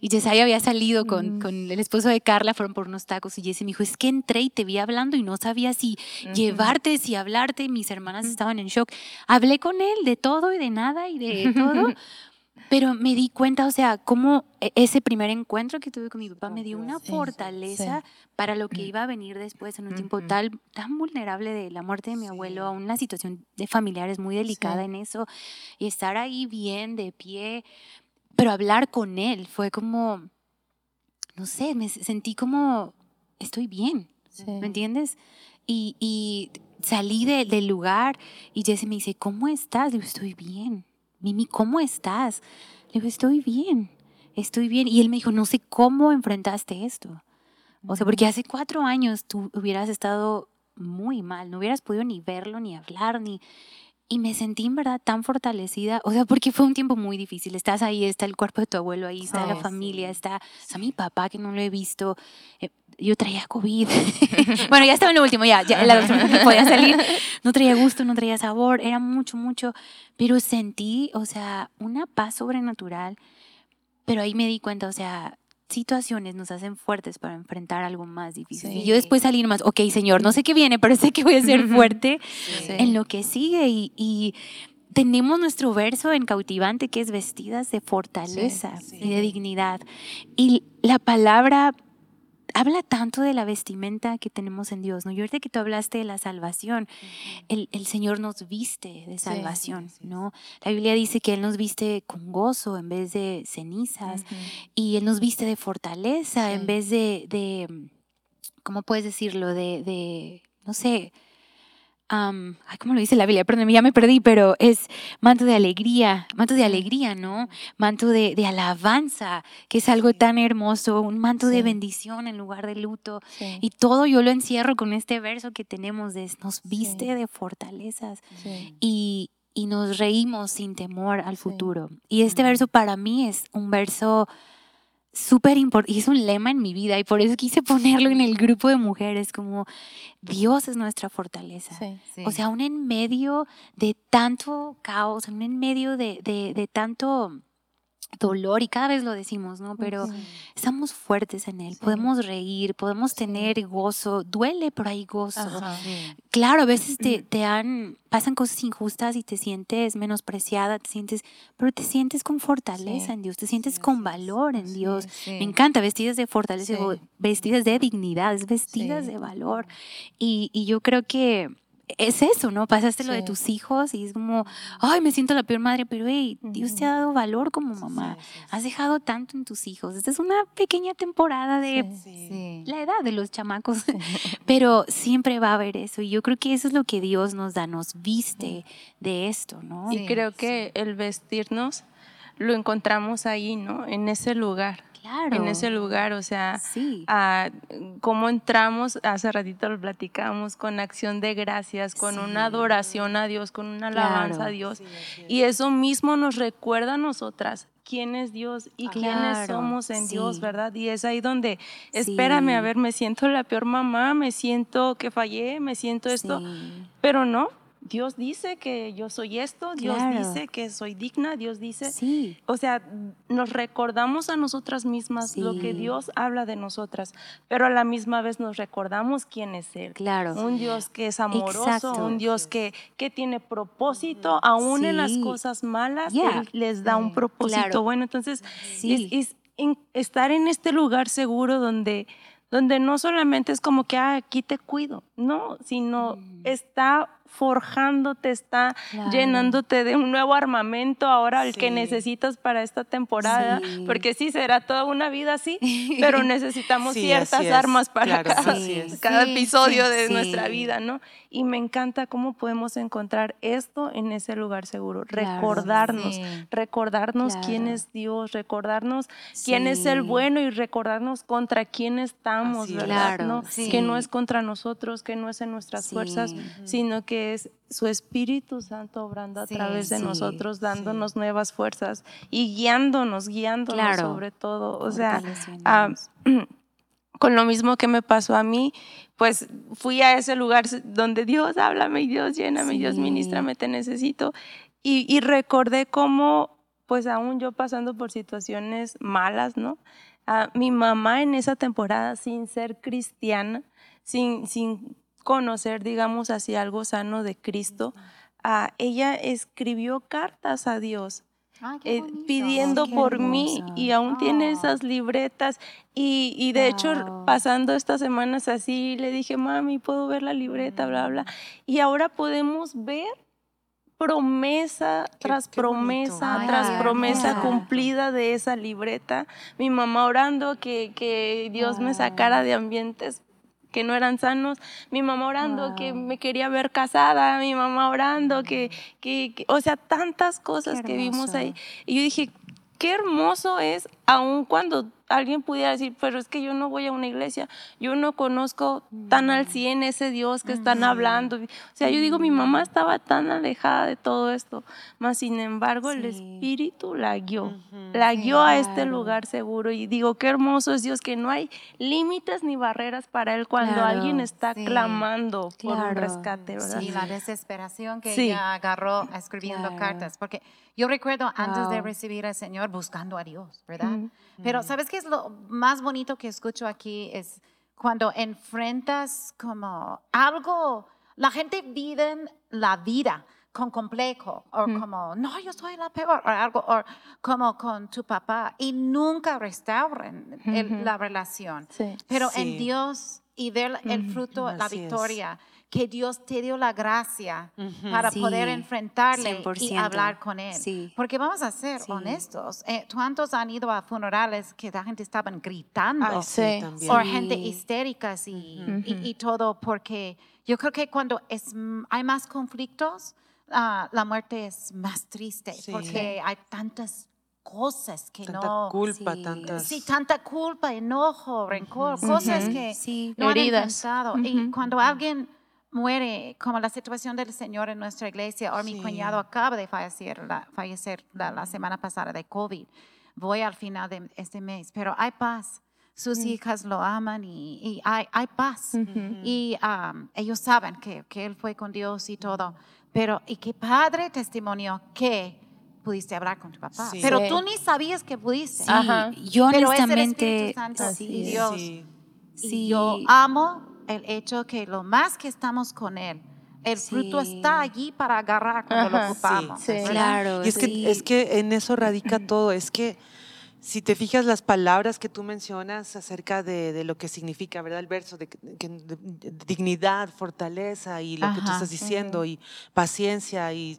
Y Yesaya había salido con, Mm. con el esposo de Carla, fueron por unos tacos. Y Jessy me dijo, es que entré y te vi hablando y no sabía si llevarte, si hablarte. Mis hermanas estaban en shock. Hablé con él de todo y de nada y de todo. Pero me di cuenta, o sea, cómo e- ese primer encuentro que tuve con mi papá me dio una Sí, sí, fortaleza para lo que iba a venir después en un tiempo tal, tan vulnerable de la muerte de mi abuelo, a una situación de familiares muy delicada en eso, y estar ahí bien, de pie, pero hablar con él fue como, no sé, me sentí como, estoy bien. ¿me entiendes? Y, y salí de- del lugar y Jesse me dice, ¿cómo estás? Digo, estoy bien. Mimi, ¿cómo estás? Le digo, estoy bien, estoy bien. Y él me dijo, no sé cómo enfrentaste esto. O sea, porque hace cuatro años tú hubieras estado muy mal, no hubieras podido ni verlo, ni hablar, ni... Y me sentí en verdad tan fortalecida, o sea, porque fue un tiempo muy difícil. Estás ahí, está el cuerpo de tu abuelo ahí, está la Sí, familia, está, está mi papá que no lo he visto. Eh, yo traía COVID. bueno, ya estaba en lo último, ya, ya la última que podía salir. No traía gusto, no traía sabor, era mucho, mucho. Pero sentí, o sea, una paz sobrenatural. Pero ahí me di cuenta, o sea, situaciones nos hacen fuertes para enfrentar algo más difícil. Y Sí. yo después salir más, ok, Señor, no sé qué viene, pero sé que voy a ser fuerte Sí. en lo que sigue. Y, y tenemos nuestro verso en cautivante que es vestidas de fortaleza Sí, y de dignidad. Y la palabra habla tanto de la vestimenta que tenemos en Dios, ¿no? Y ahorita que tú hablaste de la salvación, el, el Señor nos viste de salvación, sí, sí. ¿no? La Biblia dice que Él nos viste con gozo en vez de cenizas y Él nos viste de fortaleza en vez de, de, ¿cómo puedes decirlo? De, de no sé, am, ay, ¿cómo lo dice la Biblia? Perdón, ya me perdí, pero es manto de alegría, manto de alegría, ¿no? Manto de, de alabanza, que es algo tan hermoso, un manto de Sí. bendición en lugar de luto. Sí. Y todo yo lo encierro con este verso que tenemos de nos viste Sí. de fortalezas y, y nos reímos sin temor al futuro. Y este verso para mí es un verso súper importante y es un lema en mi vida y por eso quise ponerlo en el grupo de mujeres como Dios es nuestra fortaleza. Sí. O sea, aún en medio de tanto caos, aún en medio de, de- de tanto dolor, y cada vez lo decimos, ¿no? Pero Sí. estamos fuertes en Él, Sí. podemos reír, podemos tener gozo, duele, pero hay gozo. Ajá. Claro, a veces te, te han, pasan cosas injustas y te sientes menospreciada, te sientes, pero te sientes con fortaleza en Dios, te sientes con valor en Dios. Me encanta, vestidas de fortaleza, vestidas de dignidad, es vestidas de valor. Y, y yo creo que es eso, ¿no? Pasaste lo de tus hijos y es como, ay, me siento la peor madre, pero hey, Dios te ha dado valor como mamá. Has dejado tanto en tus hijos. Esta es una pequeña temporada de Sí. Sí. la edad de los chamacos, pero siempre va a haber eso. Y yo creo que eso es lo que Dios nos da, nos viste de esto, ¿no? Y creo que el vestirnos lo encontramos ahí, ¿no? En ese lugar. Claro. En ese lugar, o sea, Sí. a cómo entramos, hace ratito lo platicamos, con acción de gracias, con Sí. una adoración a Dios, con una alabanza Claro. a Dios. Y eso mismo nos recuerda a nosotras quién es Dios y quiénes Claro, somos en Dios. ¿verdad? Y es ahí donde, espérame, a ver, me siento la peor mamá, me siento que fallé, me siento esto, Sí. pero no. Dios dice que yo soy esto, Dios Claro. dice que soy digna, Dios dice, Sí. o sea, nos recordamos a nosotras mismas lo que. Dios habla de nosotras, pero a la misma vez nos recordamos quién es Él. Claro. Un Dios que es amoroso, Exacto. un Dios que, que tiene propósito, aún en las cosas malas, Yeah. Él les da un propósito. Claro. Bueno, entonces, es, es en- estar en este lugar seguro donde, donde no solamente es como que ah, aquí te cuido, no, sino Mm. está forjándote, está Claro. llenándote de un nuevo armamento ahora el que Sí. necesitas para esta temporada, Sí. porque sí será toda una vida así, pero necesitamos Sí, ciertas armas para Claro, cada, cada Sí, episodio sí, de sí. nuestra vida, ¿no? Y me encanta cómo podemos encontrar esto en ese lugar seguro, Claro. recordarnos, Sí. recordarnos quién es Dios, recordarnos quién es el bueno y recordarnos contra quién estamos, Así. ¿verdad? Claro, ¿no? sí. Que no es contra nosotros, que no es en nuestras Sí. fuerzas, sino que es su Espíritu Santo obrando a Sí, través de sí, nosotros, dándonos nuevas fuerzas y guiándonos, guiándonos Claro. sobre todo. O sea, Fortaleciéndonos. con lo mismo que me pasó a mí, pues fui a ese lugar donde Dios háblame Dios lléname Dios ministrame, te necesito. Y, y recordé cómo, pues aún yo pasando por situaciones malas, ¿no? Ah, mi mamá en esa temporada, sin ser cristiana, sin, sin conocer, digamos así, algo sano de Cristo, ah, ella escribió cartas a Dios qué eh, pidiendo por mí y aún tiene Oh. esas libretas. Y, y de hecho pasando estas semanas así le dije mami puedo ver la libreta bla bla. Y ahora podemos ver promesa Qué- tras qué promesa Ay, tras promesa cumplida de esa libreta. Mi mamá orando que, que Dios me sacara de ambientes que no eran sanos, mi mamá orando que me quería ver casada, mi mamá orando que, que, que- o sea, tantas cosas que vimos ahí. Y yo dije, qué hermoso es, aun cuando alguien pudiera decir, pero es que yo no voy a una iglesia, yo no conozco tan al 100 ese Dios que están hablando. O sea, yo digo, mi mamá estaba tan alejada de todo esto, mas sin embargo el Sí. Espíritu la guió, la guió a este lugar seguro. Y digo, qué hermoso es Dios, que no hay límites ni barreras para Él cuando Claro. alguien está Sí. clamando por un rescate, ¿verdad? Y la desesperación que Sí. ella agarró escribiendo cartas. Porque yo recuerdo antes de recibir al Señor buscando a Dios, ¿verdad? Pero ¿sabes qué es lo más bonito que escucho aquí es cuando enfrentas como algo, la gente vive la vida con complejo o como, no, yo soy la peor o algo, o como con tu papá y nunca restauren el- la relación. Sí. Pero Sí. en Dios y ver el fruto, la Así es. Que Dios te dio la gracia para Sí, poder enfrentarle y 100%. hablar con Él. Sí. Porque vamos a ser Sí. honestos, eh, ¿cuántos han ido a funerales que la gente estaba gritando? Ay, sí, Sí. también. o Sí. gente histérica y, y- y todo, porque yo creo que cuando es, m- hay más conflictos, ah, la muerte es más triste, Sí. porque hay tantas cosas que Tanta no... culpa, sí. tantas... Sí, tanta culpa, enojo, rencor, cosas Ujú. que Sí. no han Heridas. enfrentado. Y Ujú. cuando alguien muere, como la situación del Señor en nuestra iglesia, o mi Sí. cuñado acaba de fallecer, la, fallecer la, la semana pasada de COVID, voy al final de este mes, pero hay paz. Sus hijas lo aman y, y hay, hay paz. Y um, ellos saben que, que Él fue con Dios y todo. Pero, y qué padre testimonio que pudiste hablar con tu papá. Sí. Pero Sí. tú ni sabías que pudiste. Sí, Ajá. yo Pero es el honestamente, Espíritu Santo Así y. Dios. Sí. Y sí, yo amo el hecho que lo más que estamos con Él, el fruto Sí. está allí para agarrar cuando Ajá, lo ocupamos. sí, sí. claro, Y es que, es que en eso radica todo, es que si te fijas las palabras que tú mencionas acerca de, de lo que significa, ¿verdad? El verso de, de- de dignidad, fortaleza y lo que tú Ajá, estás diciendo y paciencia y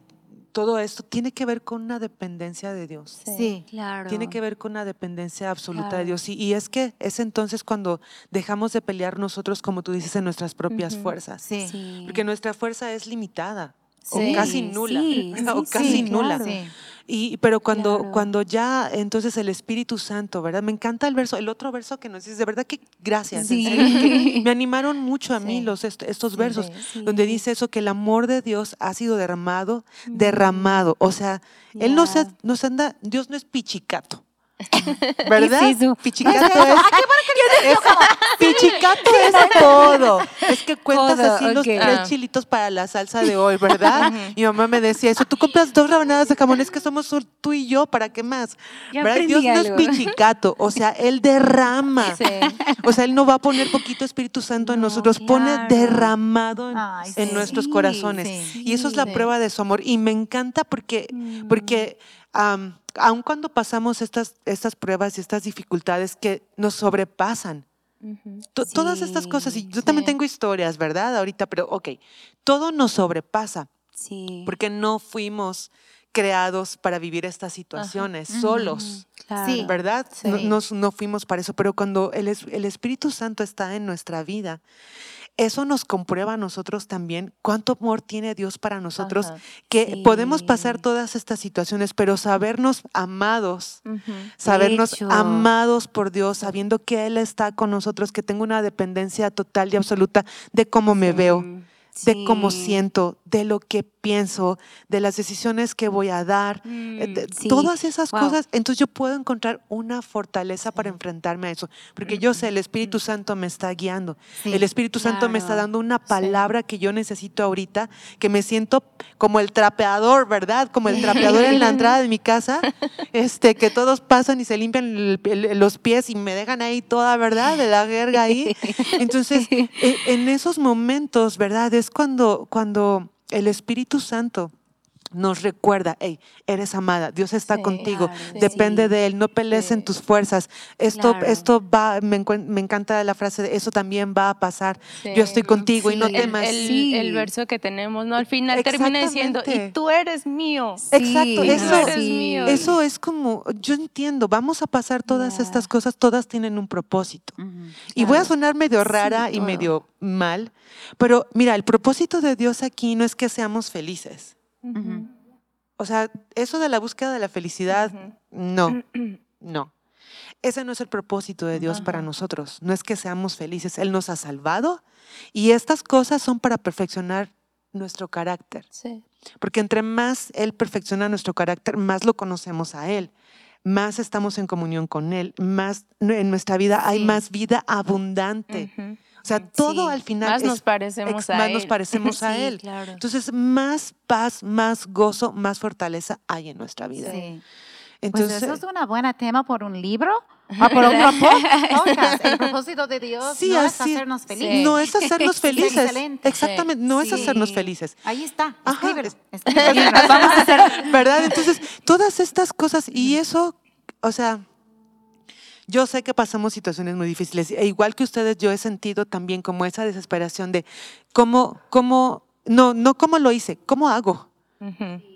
todo esto tiene que ver con una dependencia de Dios. Sí. claro. Tiene que ver con una dependencia absoluta de. Dios. Y, y es que es entonces cuando dejamos de pelear nosotros, como tú dices, en nuestras propias fuerzas. Sí. Sí. Porque nuestra fuerza es limitada. Sí, o casi nula. sí, o casi sí, nula. claro. Sí. Y, pero cuando, Claro. cuando ya, entonces el Espíritu Santo, ¿verdad? Me encanta el verso, el otro verso que nos dices, de verdad que gracias. en Sí. serio, que me animaron mucho a mí Sí. los, est- estos Sí, versos, sí. donde dice eso, que el amor de Dios ha sido derramado, derramado. O sea, Él nos, nos anda, Dios no es pichicato. ¿Verdad? ¿Qué es eso? Pichicato es, es- pichicato es todo. Es que cuentas Todo, así los tres Ah. chilitos para la salsa de hoy, ¿verdad? Mi mamá me decía eso. Tú compras dos rebanadas de jamón, es que somos tú y yo, ¿para qué más? Dios no es algo. pichicato, o sea, Él derrama. Sí. O sea, Él no va a poner poquito Espíritu Santo en No, nosotros, pone claro. derramado en, Ay, en sí. nuestros Sí, corazones. sí, y eso es la sí. prueba de su amor. Y me encanta porque, Mm. porque am, aun cuando pasamos estas, estas pruebas y estas dificultades que nos sobrepasan, Ujú. to- todas estas cosas, y yo también sí. tengo historias, ¿verdad? Ahorita, pero ok, todo nos sobrepasa Sí. porque no fuimos creados para vivir estas situaciones solos. Claro. Sí. ¿verdad? No, Sí. nos- no fuimos para eso, pero cuando el, el Espíritu Santo está en nuestra vida, eso nos comprueba a nosotros también cuánto amor tiene Dios para nosotros, Ajá. que podemos pasar todas estas situaciones, pero sabernos amados, sabernos amados por Dios, sabiendo que Él está con nosotros, que tengo una dependencia total y absoluta de cómo me veo, de cómo siento, de lo que pienso, de las decisiones que voy a dar, eh, de- Mm, sí. todas esas Wow. cosas. Entonces yo puedo encontrar una fortaleza para enfrentarme a eso, porque yo sé, el Espíritu Santo me está guiando. Sí, el Espíritu Santo me está dando una palabra que yo necesito ahorita, que me siento como el trapeador, ¿verdad? Como el trapeador en la entrada de mi casa, este, que todos pasan y se limpian el- el- los pies y me dejan ahí toda, ¿verdad? De la jerga ahí. Entonces, e- en esos momentos, ¿verdad? Es cuando, cuando el Espíritu Santo nos recuerda, hey, eres amada, Dios está Sí, contigo, claro, depende sí. de Él, no pelees en tus fuerzas. Esto, Claro. esto va, me, encanta la frase de eso también va a pasar. Yo estoy contigo y no. El, temas. el- Sí. el verso que tenemos, ¿no? Al final termina diciendo, y tú eres mío. Exacto, Sí, eso- eres mío. Eso es como, yo entiendo, vamos a pasar todas estas cosas, todas tienen un propósito. Y voy a sonar medio rara y medio mal, pero mira, el propósito de Dios aquí no es que seamos felices. O sea, eso de la búsqueda de la felicidad, no, no. Ese no es el propósito de Dios para nosotros. No es que seamos felices. Él nos ha salvado y estas cosas son para perfeccionar nuestro carácter. Sí. Porque entre más Él perfecciona nuestro carácter, más lo conocemos a Él, más estamos en comunión con Él, más en nuestra vida hay más vida abundante. O sea, todo Sí. al final Más es- nos parecemos a más él. nos parecemos a Sí, Él. claro. Entonces, más paz, más gozo, más fortaleza hay en nuestra vida. Sí. Pues Entonces, eso es un buen tema por un libro Ah, por otro po- podcast. El propósito de Dios Sí, no es así- hacernos felices. No es hacernos felices. Excelente. Exactamente, no es Sí. hacernos felices. Ahí está, escríbelo. es- escríbelo. Vamos a hacer, ¿verdad? Entonces, todas estas cosas y eso, o sea, yo sé que pasamos situaciones muy difíciles. E igual que ustedes, yo he sentido también como esa desesperación de cómo, cómo, no, no cómo lo hice, cómo hago.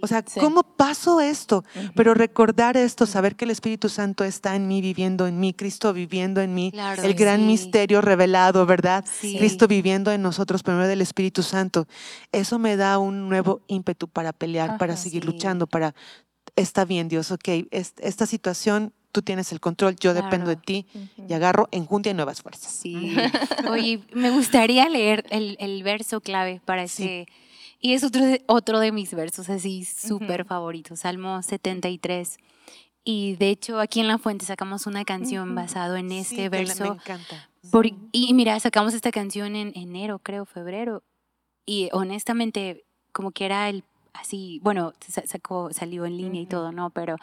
O sea, Sí. ¿cómo paso esto? Pero recordar esto, saber que el Espíritu Santo está en mí, viviendo en mí, Cristo viviendo en mí, Claro, el gran sí. misterio revelado, ¿verdad? Sí. Cristo viviendo en nosotros por medio del Espíritu Santo. Eso me da un nuevo ímpetu para pelear, para seguir luchando, para, está bien Dios, ok, es- esta situación, tú tienes el control, yo dependo de Claro. ti y agarro enjundia y nuevas fuerzas. Sí. Oye, me gustaría leer el, el verso clave para este. Y es otro de, otro de mis versos así súper favoritos, Salmo 73. Y de hecho, aquí en La Fuente sacamos una canción Ujú. basado en Sí, este que le- Me verso. encanta. Por- y mira, sacamos esta canción en enero, creo, febrero. Y honestamente, como que era el así, bueno, sa- sacó, salió en línea y Ujú. todo, ¿no? Pero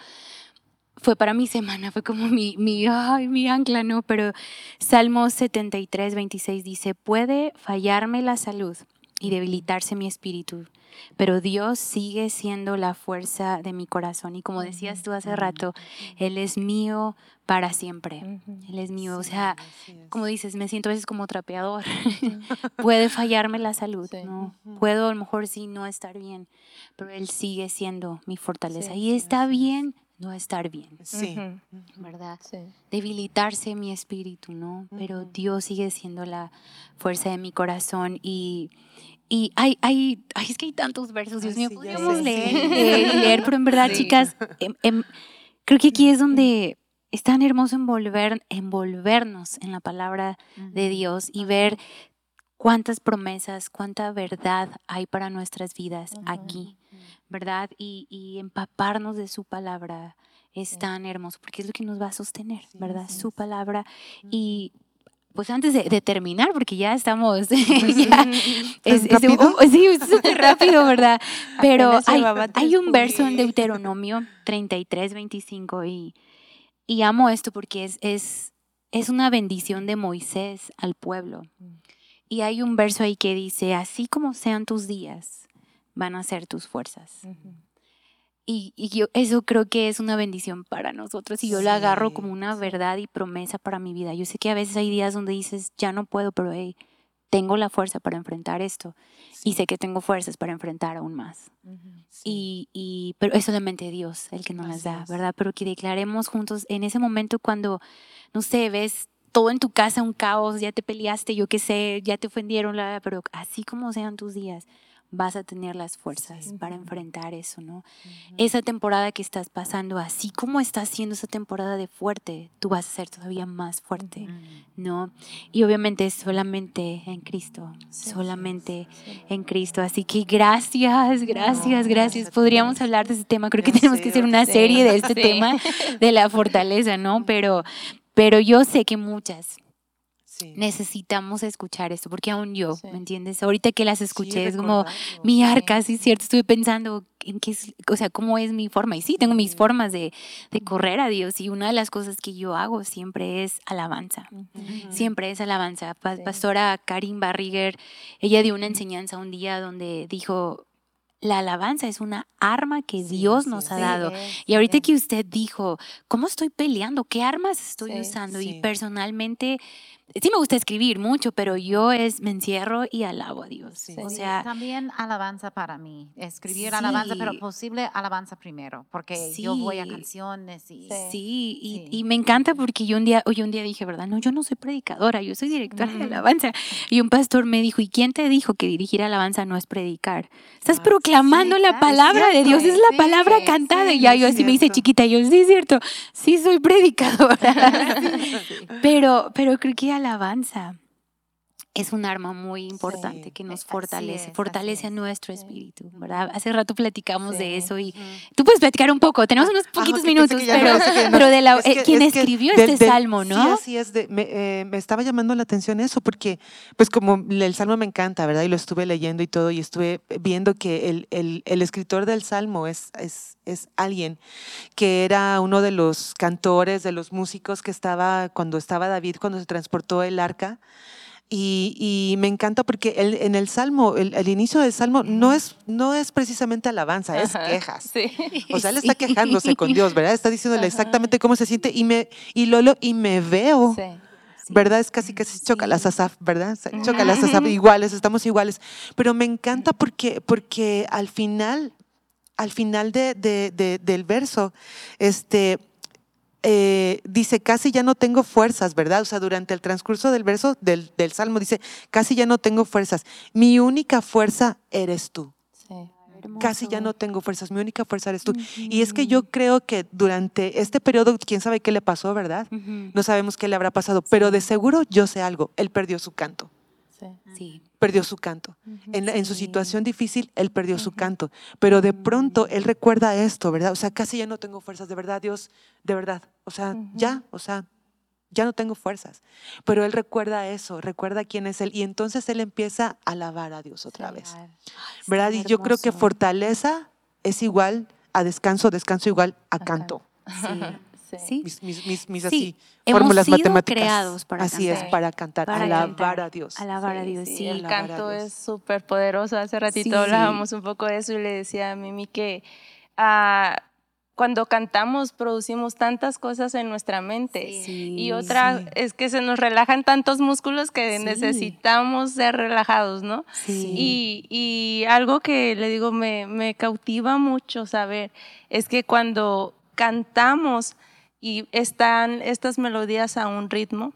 fue para mi semana, fue como mi, mi, ay, mi ancla, ¿no? Pero Salmo 73, 26 dice, puede fallarme la salud y debilitarse mi espíritu, pero Dios sigue siendo la fuerza de mi corazón. Y como decías tú hace rato, Él es mío para siempre. Él es mío, o sea, como dices, me siento a veces como trapeador. Puede fallarme la salud. ¿no? Puedo a lo mejor sí no estar bien, pero Él sigue siendo mi fortaleza. Y está bien no estar bien, Sí. ¿verdad? Sí. Debilitarse mi espíritu, ¿no? Pero. Dios sigue siendo la fuerza de mi corazón y... Y hay, hay, ay, es que hay tantos versos, Dios Ay, mío, sí, podríamos leer, sí. leer pero en verdad, Sí. chicas, em- em, creo que aquí es donde es tan hermoso envolver, envolvernos en la palabra de Dios y ver cuántas promesas, cuánta verdad hay para nuestras vidas aquí, ¿verdad? Y, y empaparnos de su palabra es Sí. tan hermoso porque es lo que nos va a sostener, Sí, ¿verdad? Su palabra. Y pues antes de, de terminar, porque ya estamos, ya, es, es- rápido? sí, es súper rápido, ¿verdad? Pero hay, un verso en. Deuteronomio 33, 25 y, y amo esto porque es, es, es una bendición de Moisés al pueblo. Y hay un verso ahí que dice, así como sean tus días, van a ser tus fuerzas. Y, y yo eso creo que es una bendición para nosotros y yo lo agarro Sí, como una sí. verdad y promesa para mi vida. Yo sé que a veces hay días donde dices, ya no puedo, pero hey, tengo la fuerza para enfrentar esto y sé que tengo fuerzas para enfrentar aún más. Sí. Y, y, pero es solamente Dios el que nos las da. ¿verdad? Pero que declaremos juntos en ese momento cuando, no sé, ves todo en tu casa un caos, ya te peleaste, yo qué sé, ya te ofendieron, la- pero así como sean tus días, vas a tener las fuerzas Sí. para enfrentar eso, ¿no? Ujú. Esa temporada que estás pasando, así como estás siendo esa temporada de fuerte, tú vas a ser todavía más fuerte, ¿no? Y obviamente solamente en Cristo, Sí, solamente sí. en Cristo. Así que gracias, gracias, gracias gracias. Podríamos hablar de ese tema. Creo que tenemos que hacer una serie de este tema de la fortaleza, ¿no? Pero, pero yo sé que muchas Sí. necesitamos escuchar esto, porque aún yo, Sí. ¿me entiendes? Ahorita que las Sí, escuché es como mi Sí. arca, sí, cierto. Estuve pensando en qué es, o sea, cómo es mi forma. Y sí, tengo mis formas de, de correr a Dios. Y una de las cosas que yo hago siempre es alabanza. Ujú. Ujú. Siempre es alabanza. Pa- Sí. Pastora Karin Barriger, ella dio una enseñanza un día donde dijo, la alabanza es una arma que Sí, Dios nos ha Sí, dado. es, Y ahorita que usted dijo, ¿cómo estoy peleando? ¿Qué armas estoy Sí, usando? sí. Y personalmente, sí me gusta escribir mucho, pero yo es, me encierro y alabo a Dios. Sí. O Sí, sea, también alabanza para mí. Escribir alabanza, pero Sí. posible alabanza primero, porque yo voy a Sí. canciones y Sí. Sí, y, Sí. y me encanta porque yo un día, hoy un día dije, ¿verdad? No, yo no soy predicadora, yo soy directora de Ujú. alabanza. Y un pastor me dijo, ¿y quién te dijo que dirigir alabanza no es predicar? Estás Ah, proclamando sí, la palabra de. Dios, es la Sí, palabra sí, cantada. sí, y ya yo así me cierto. chiquita, yo, sí, es cierto, sí soy predicadora. pero, pero creo que alabanza es un arma muy importante Sí. que nos fortalece, es, fortalece a es. nuestro espíritu, ¿verdad? Hace rato platicamos de Sí. eso y tú puedes platicar un poco, tenemos unos Ah, poquitos pensé minutos, pero, no, pero de la, Es eh, que- quien es escribió este del- salmo, ¿no? Sí, así es. de- me, eh, me estaba llamando la atención eso, porque, pues, como el salmo me encanta, ¿verdad? Y lo estuve leyendo y todo, y estuve viendo que el, el- el escritor del salmo es, es, es alguien que era uno de los cantores, de los músicos que estaba cuando estaba David, cuando se transportó el arca. Y, y me encanta porque el- en el salmo, el, el inicio del salmo no es, no es precisamente alabanza, es Ajá, quejas. Sí. O sea, él está quejándose con Dios, ¿verdad? Está diciéndole exactamente cómo se siente y me, y Lolo, y me veo, Sí. ¿verdad? Es casi casi chocalas asaf, ¿verdad? Chocalas asaf, iguales, estamos iguales. Pero me encanta porque, porque al final, al final de, de- de- del verso, este, eh, dice, casi ya no tengo fuerzas, ¿verdad? O sea, durante el transcurso del verso del, del Salmo dice, casi ya no tengo fuerzas. Mi única fuerza eres tú Sí. casi ya no tengo fuerzas, mi única fuerza eres tú. Y es que yo creo que durante este periodo, quién sabe qué le pasó, ¿verdad? No sabemos qué le habrá pasado, pero de seguro yo sé algo, él perdió su canto, Sí. Sí. Perdió su canto. En, en su situación difícil, él perdió su canto, pero de pronto él recuerda esto, ¿verdad? O sea, casi ya no tengo fuerzas, de verdad, Dios, de verdad, o sea, ya, o sea, ya no tengo fuerzas. Pero él recuerda eso, recuerda quién es él, y entonces él empieza a alabar a Dios otra vez. ¿verdad? Y yo creo que fortaleza es igual a descanso, descanso igual a canto. Sí. Sí. Mis, mis, mis, mis Sí, así, hemos fórmulas sido matemáticas. creados para así es, para cantar, Para alabar cantar. a Dios. Alabar a Dios, sí, sí. El canto es súper poderoso. Hace ratito Sí. hablábamos un poco de eso y le decía a Mimi que ah, cuando cantamos producimos tantas cosas en nuestra mente. Sí, Y otra sí. es que se nos relajan tantos músculos que Sí. necesitamos ser relajados, ¿no? Sí. Y, y algo que le digo me, me cautiva mucho saber es que cuando cantamos y están estas melodías a un ritmo,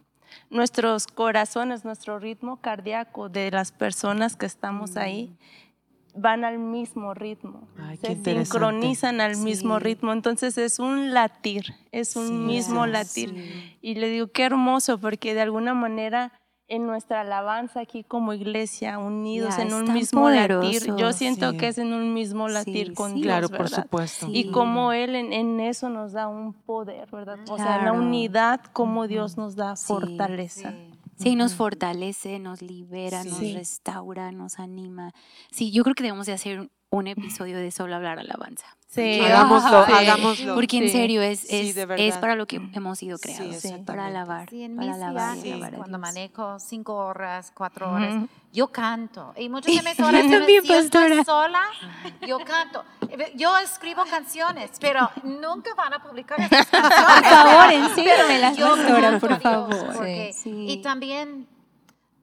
nuestros corazones, nuestro ritmo cardíaco de las personas que estamos ahí van al mismo ritmo, Mm. Ay, se sincronizan al mismo ritmo, entonces es un latir, es un Sí, mismo latir. Sí. Y le digo, qué hermoso, porque de alguna manera en nuestra alabanza aquí como iglesia, unidos en un mismo latir, yo siento Sí. que es en un mismo latir Sí, con sí. Dios, Claro, por ¿verdad? supuesto. Sí. Y como Él en, en eso nos da un poder, ¿verdad? O sea, la unidad, como Dios nos da fortaleza. Sí, nos fortalece, nos libera, nos restaura, nos anima. Sí, yo creo que debemos de hacer un episodio de solo hablar alabanza. Sí, Hagámoslo, sí. hagámoslo. Porque en Sí. serio es, Sí, es, de es para lo que hemos sido Sí, creados, para alabar, Sí, en para alabar alabar a cuando manejo cinco horas, cuatro horas, yo canto. Y muchas de mis oraciones, también, si yo estoy sola, yo canto. Yo escribo canciones, pero nunca van a publicar estas canciones. Por favor, ensíguemelas, Yo pastora, por favor. porque- Sí. Y también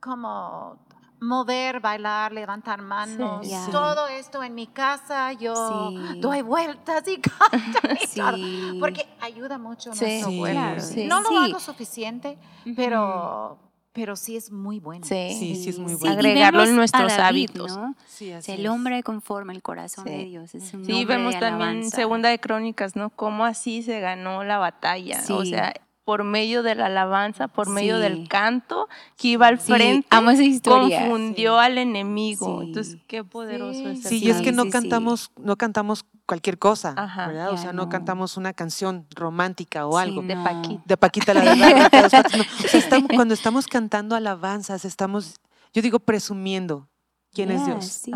como mover, bailar, levantar manos, Sí. Todo esto en mi casa, yo Sí. doy vueltas y canto y Sí. todo, porque ayuda mucho Sí. nuestro Sí, cuerpo. No lo Sí. hago suficiente, pero, pero sí es muy bueno. Sí. Sí, sí es muy bueno. y Agregarlo en nuestros David, hábitos. ¿no? El es. hombre conforme el corazón Sí. de Dios. Es un Sí, vemos de también alabanza. Segunda de Crónicas, ¿no? Cómo así se ganó la batalla. O Sí. sea, por medio de la alabanza, por medio Sí. del canto que iba al Sí, frente, amo esa historia. confundió al enemigo. Sí. Entonces, qué poderoso Sí. es Sí, eso. y es que Sí, no sí, sí. cantamos, no cantamos cualquier cosa, Ajá. ¿verdad? O sea, no, no. cantamos una canción romántica o Sí, algo. de. Paquita. De Paquita la patos, no. O sea, estamos- cuando estamos cantando alabanzas, estamos, yo digo, presumiendo quién es Ya, Dios. sí.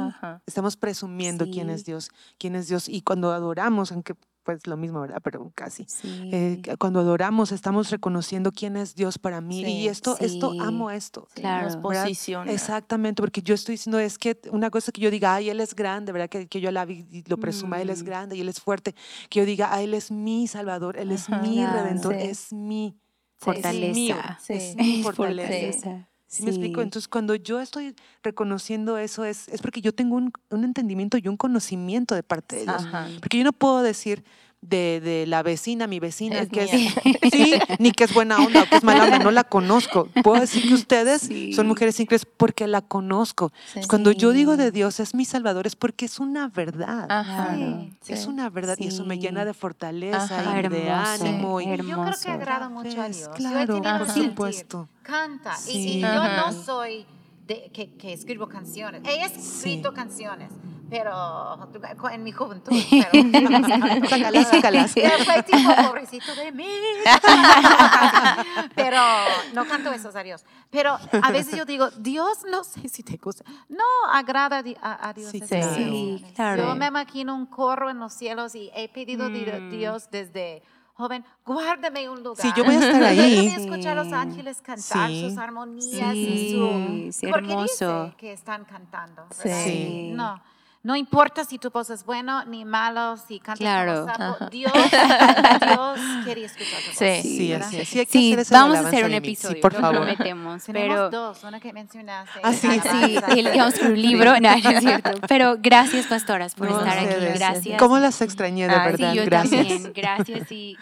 Estamos presumiendo quién Sí. es Dios, quién es Dios. Y cuando adoramos, aunque pues lo mismo, ¿verdad? Pero casi. Sí. Eh, cuando adoramos estamos reconociendo quién es Dios para mí. Sí, y esto, esto, amo esto. Claro. Posiciona. Exactamente, porque yo estoy diciendo, es que una cosa que yo diga, ay, Él es grande, ¿verdad? Que, que yo la vi y lo presuma, Él es Mm. grande y Él es fuerte. Que yo diga, ah, Él es mi Salvador, Él es Ajá, mi claro, Redentor, sí. es mi Fortaleza. Es mío, Sí. es mi fortaleza. Fortaleza. ¿Sí me explico? Entonces, cuando yo estoy reconociendo eso, es, es porque yo tengo un, un entendimiento y un conocimiento de parte de. Ajá. Porque yo no puedo decir de, de la vecina, mi vecina, Es que mía. es, sí, ni que es buena onda o que es mala onda, no la conozco. Puedo decir que ustedes Sí. son mujeres increíbles porque la conozco. Sí. Cuando yo digo de Dios es mi Salvador, es porque es una verdad. Ajá. Sí. Es Sí. una verdad y eso me llena de fortaleza Ajá. y de Hermoso, ánimo. Y, Yo creo que hermoso. agrada mucho a. Dios. Claro, por supuesto. Canta. Y- yo no soy de, que, que escribo canciones. He escrito canciones, pero en mi juventud. Pero, sácalas, sácalas. Pero fue tipo, pobrecito de mí. pero no canto esos a Dios. Pero a veces yo digo, Dios, no sé si te gusta. No, agrada a, a Dios. Sí, sí, canciones. claro. Yo me imagino un corro en los cielos y he pedido a Mm. Dios desde joven, guárdame un lugar. Sí, yo voy a estar ahí. Déjame escuchar a los ángeles cantar Sí. sus armonías y Sí, su... sí, porque hermoso. dice que están cantando. Sí. ¿verdad? Sí. No, no importa si tu voz es bueno ni malo, si cantas Claro. como sapo. Dios, Dios quiere escuchar tu voz. Sí. Sí. Sí, hay que Sí, de vamos a hacer un episodio, Sí, por lo favor. prometemos, Tenemos pero dos, una que mencionaste. Ah, sí, sí. Sí, le íbamos con un libro, no, no es cierto. Pero gracias, pastoras, por No, estar aquí. Gracias. ¿Cómo las extrañé, de Ay, verdad? Sí, yo Gracias. también. Gracias. Y,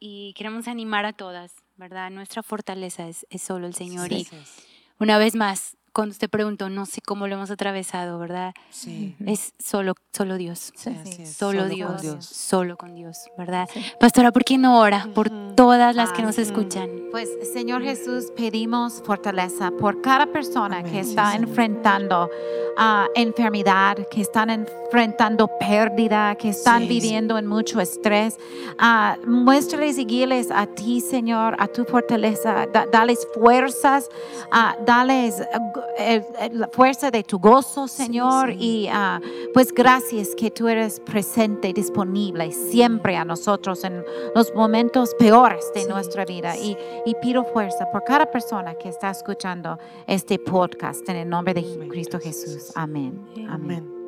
y- y queremos animar a todas, ¿verdad? Nuestra fortaleza es, es solo el Señor. Y Gracias. una vez más, cuando usted preguntó, no sé cómo lo hemos atravesado, ¿verdad? Sí, Es solo, solo Dios. sí, así es. Solo, con Dios, solo con Dios, ¿verdad? Pastora, ¿por qué no ora por todas las que nos escuchan? Pues Señor Jesús, pedimos fortaleza por cada persona Amén, que sí, está enfrentando ah, enfermedad, que están enfrentando pérdida, que están Sí. viviendo en mucho estrés. Ah, muéstrales y guíales a ti, Señor, a tu fortaleza. Da- dales fuerzas, ah, dales la fuerza de tu gozo, Señor. Y ah, pues gracias que tú eres presente y disponible siempre a nosotros en los momentos peores de Sí. nuestra vida. Y, y pido fuerza por cada persona que está escuchando este podcast en el nombre de Cristo Jesús. Jesús. Amén. Amén. Amén.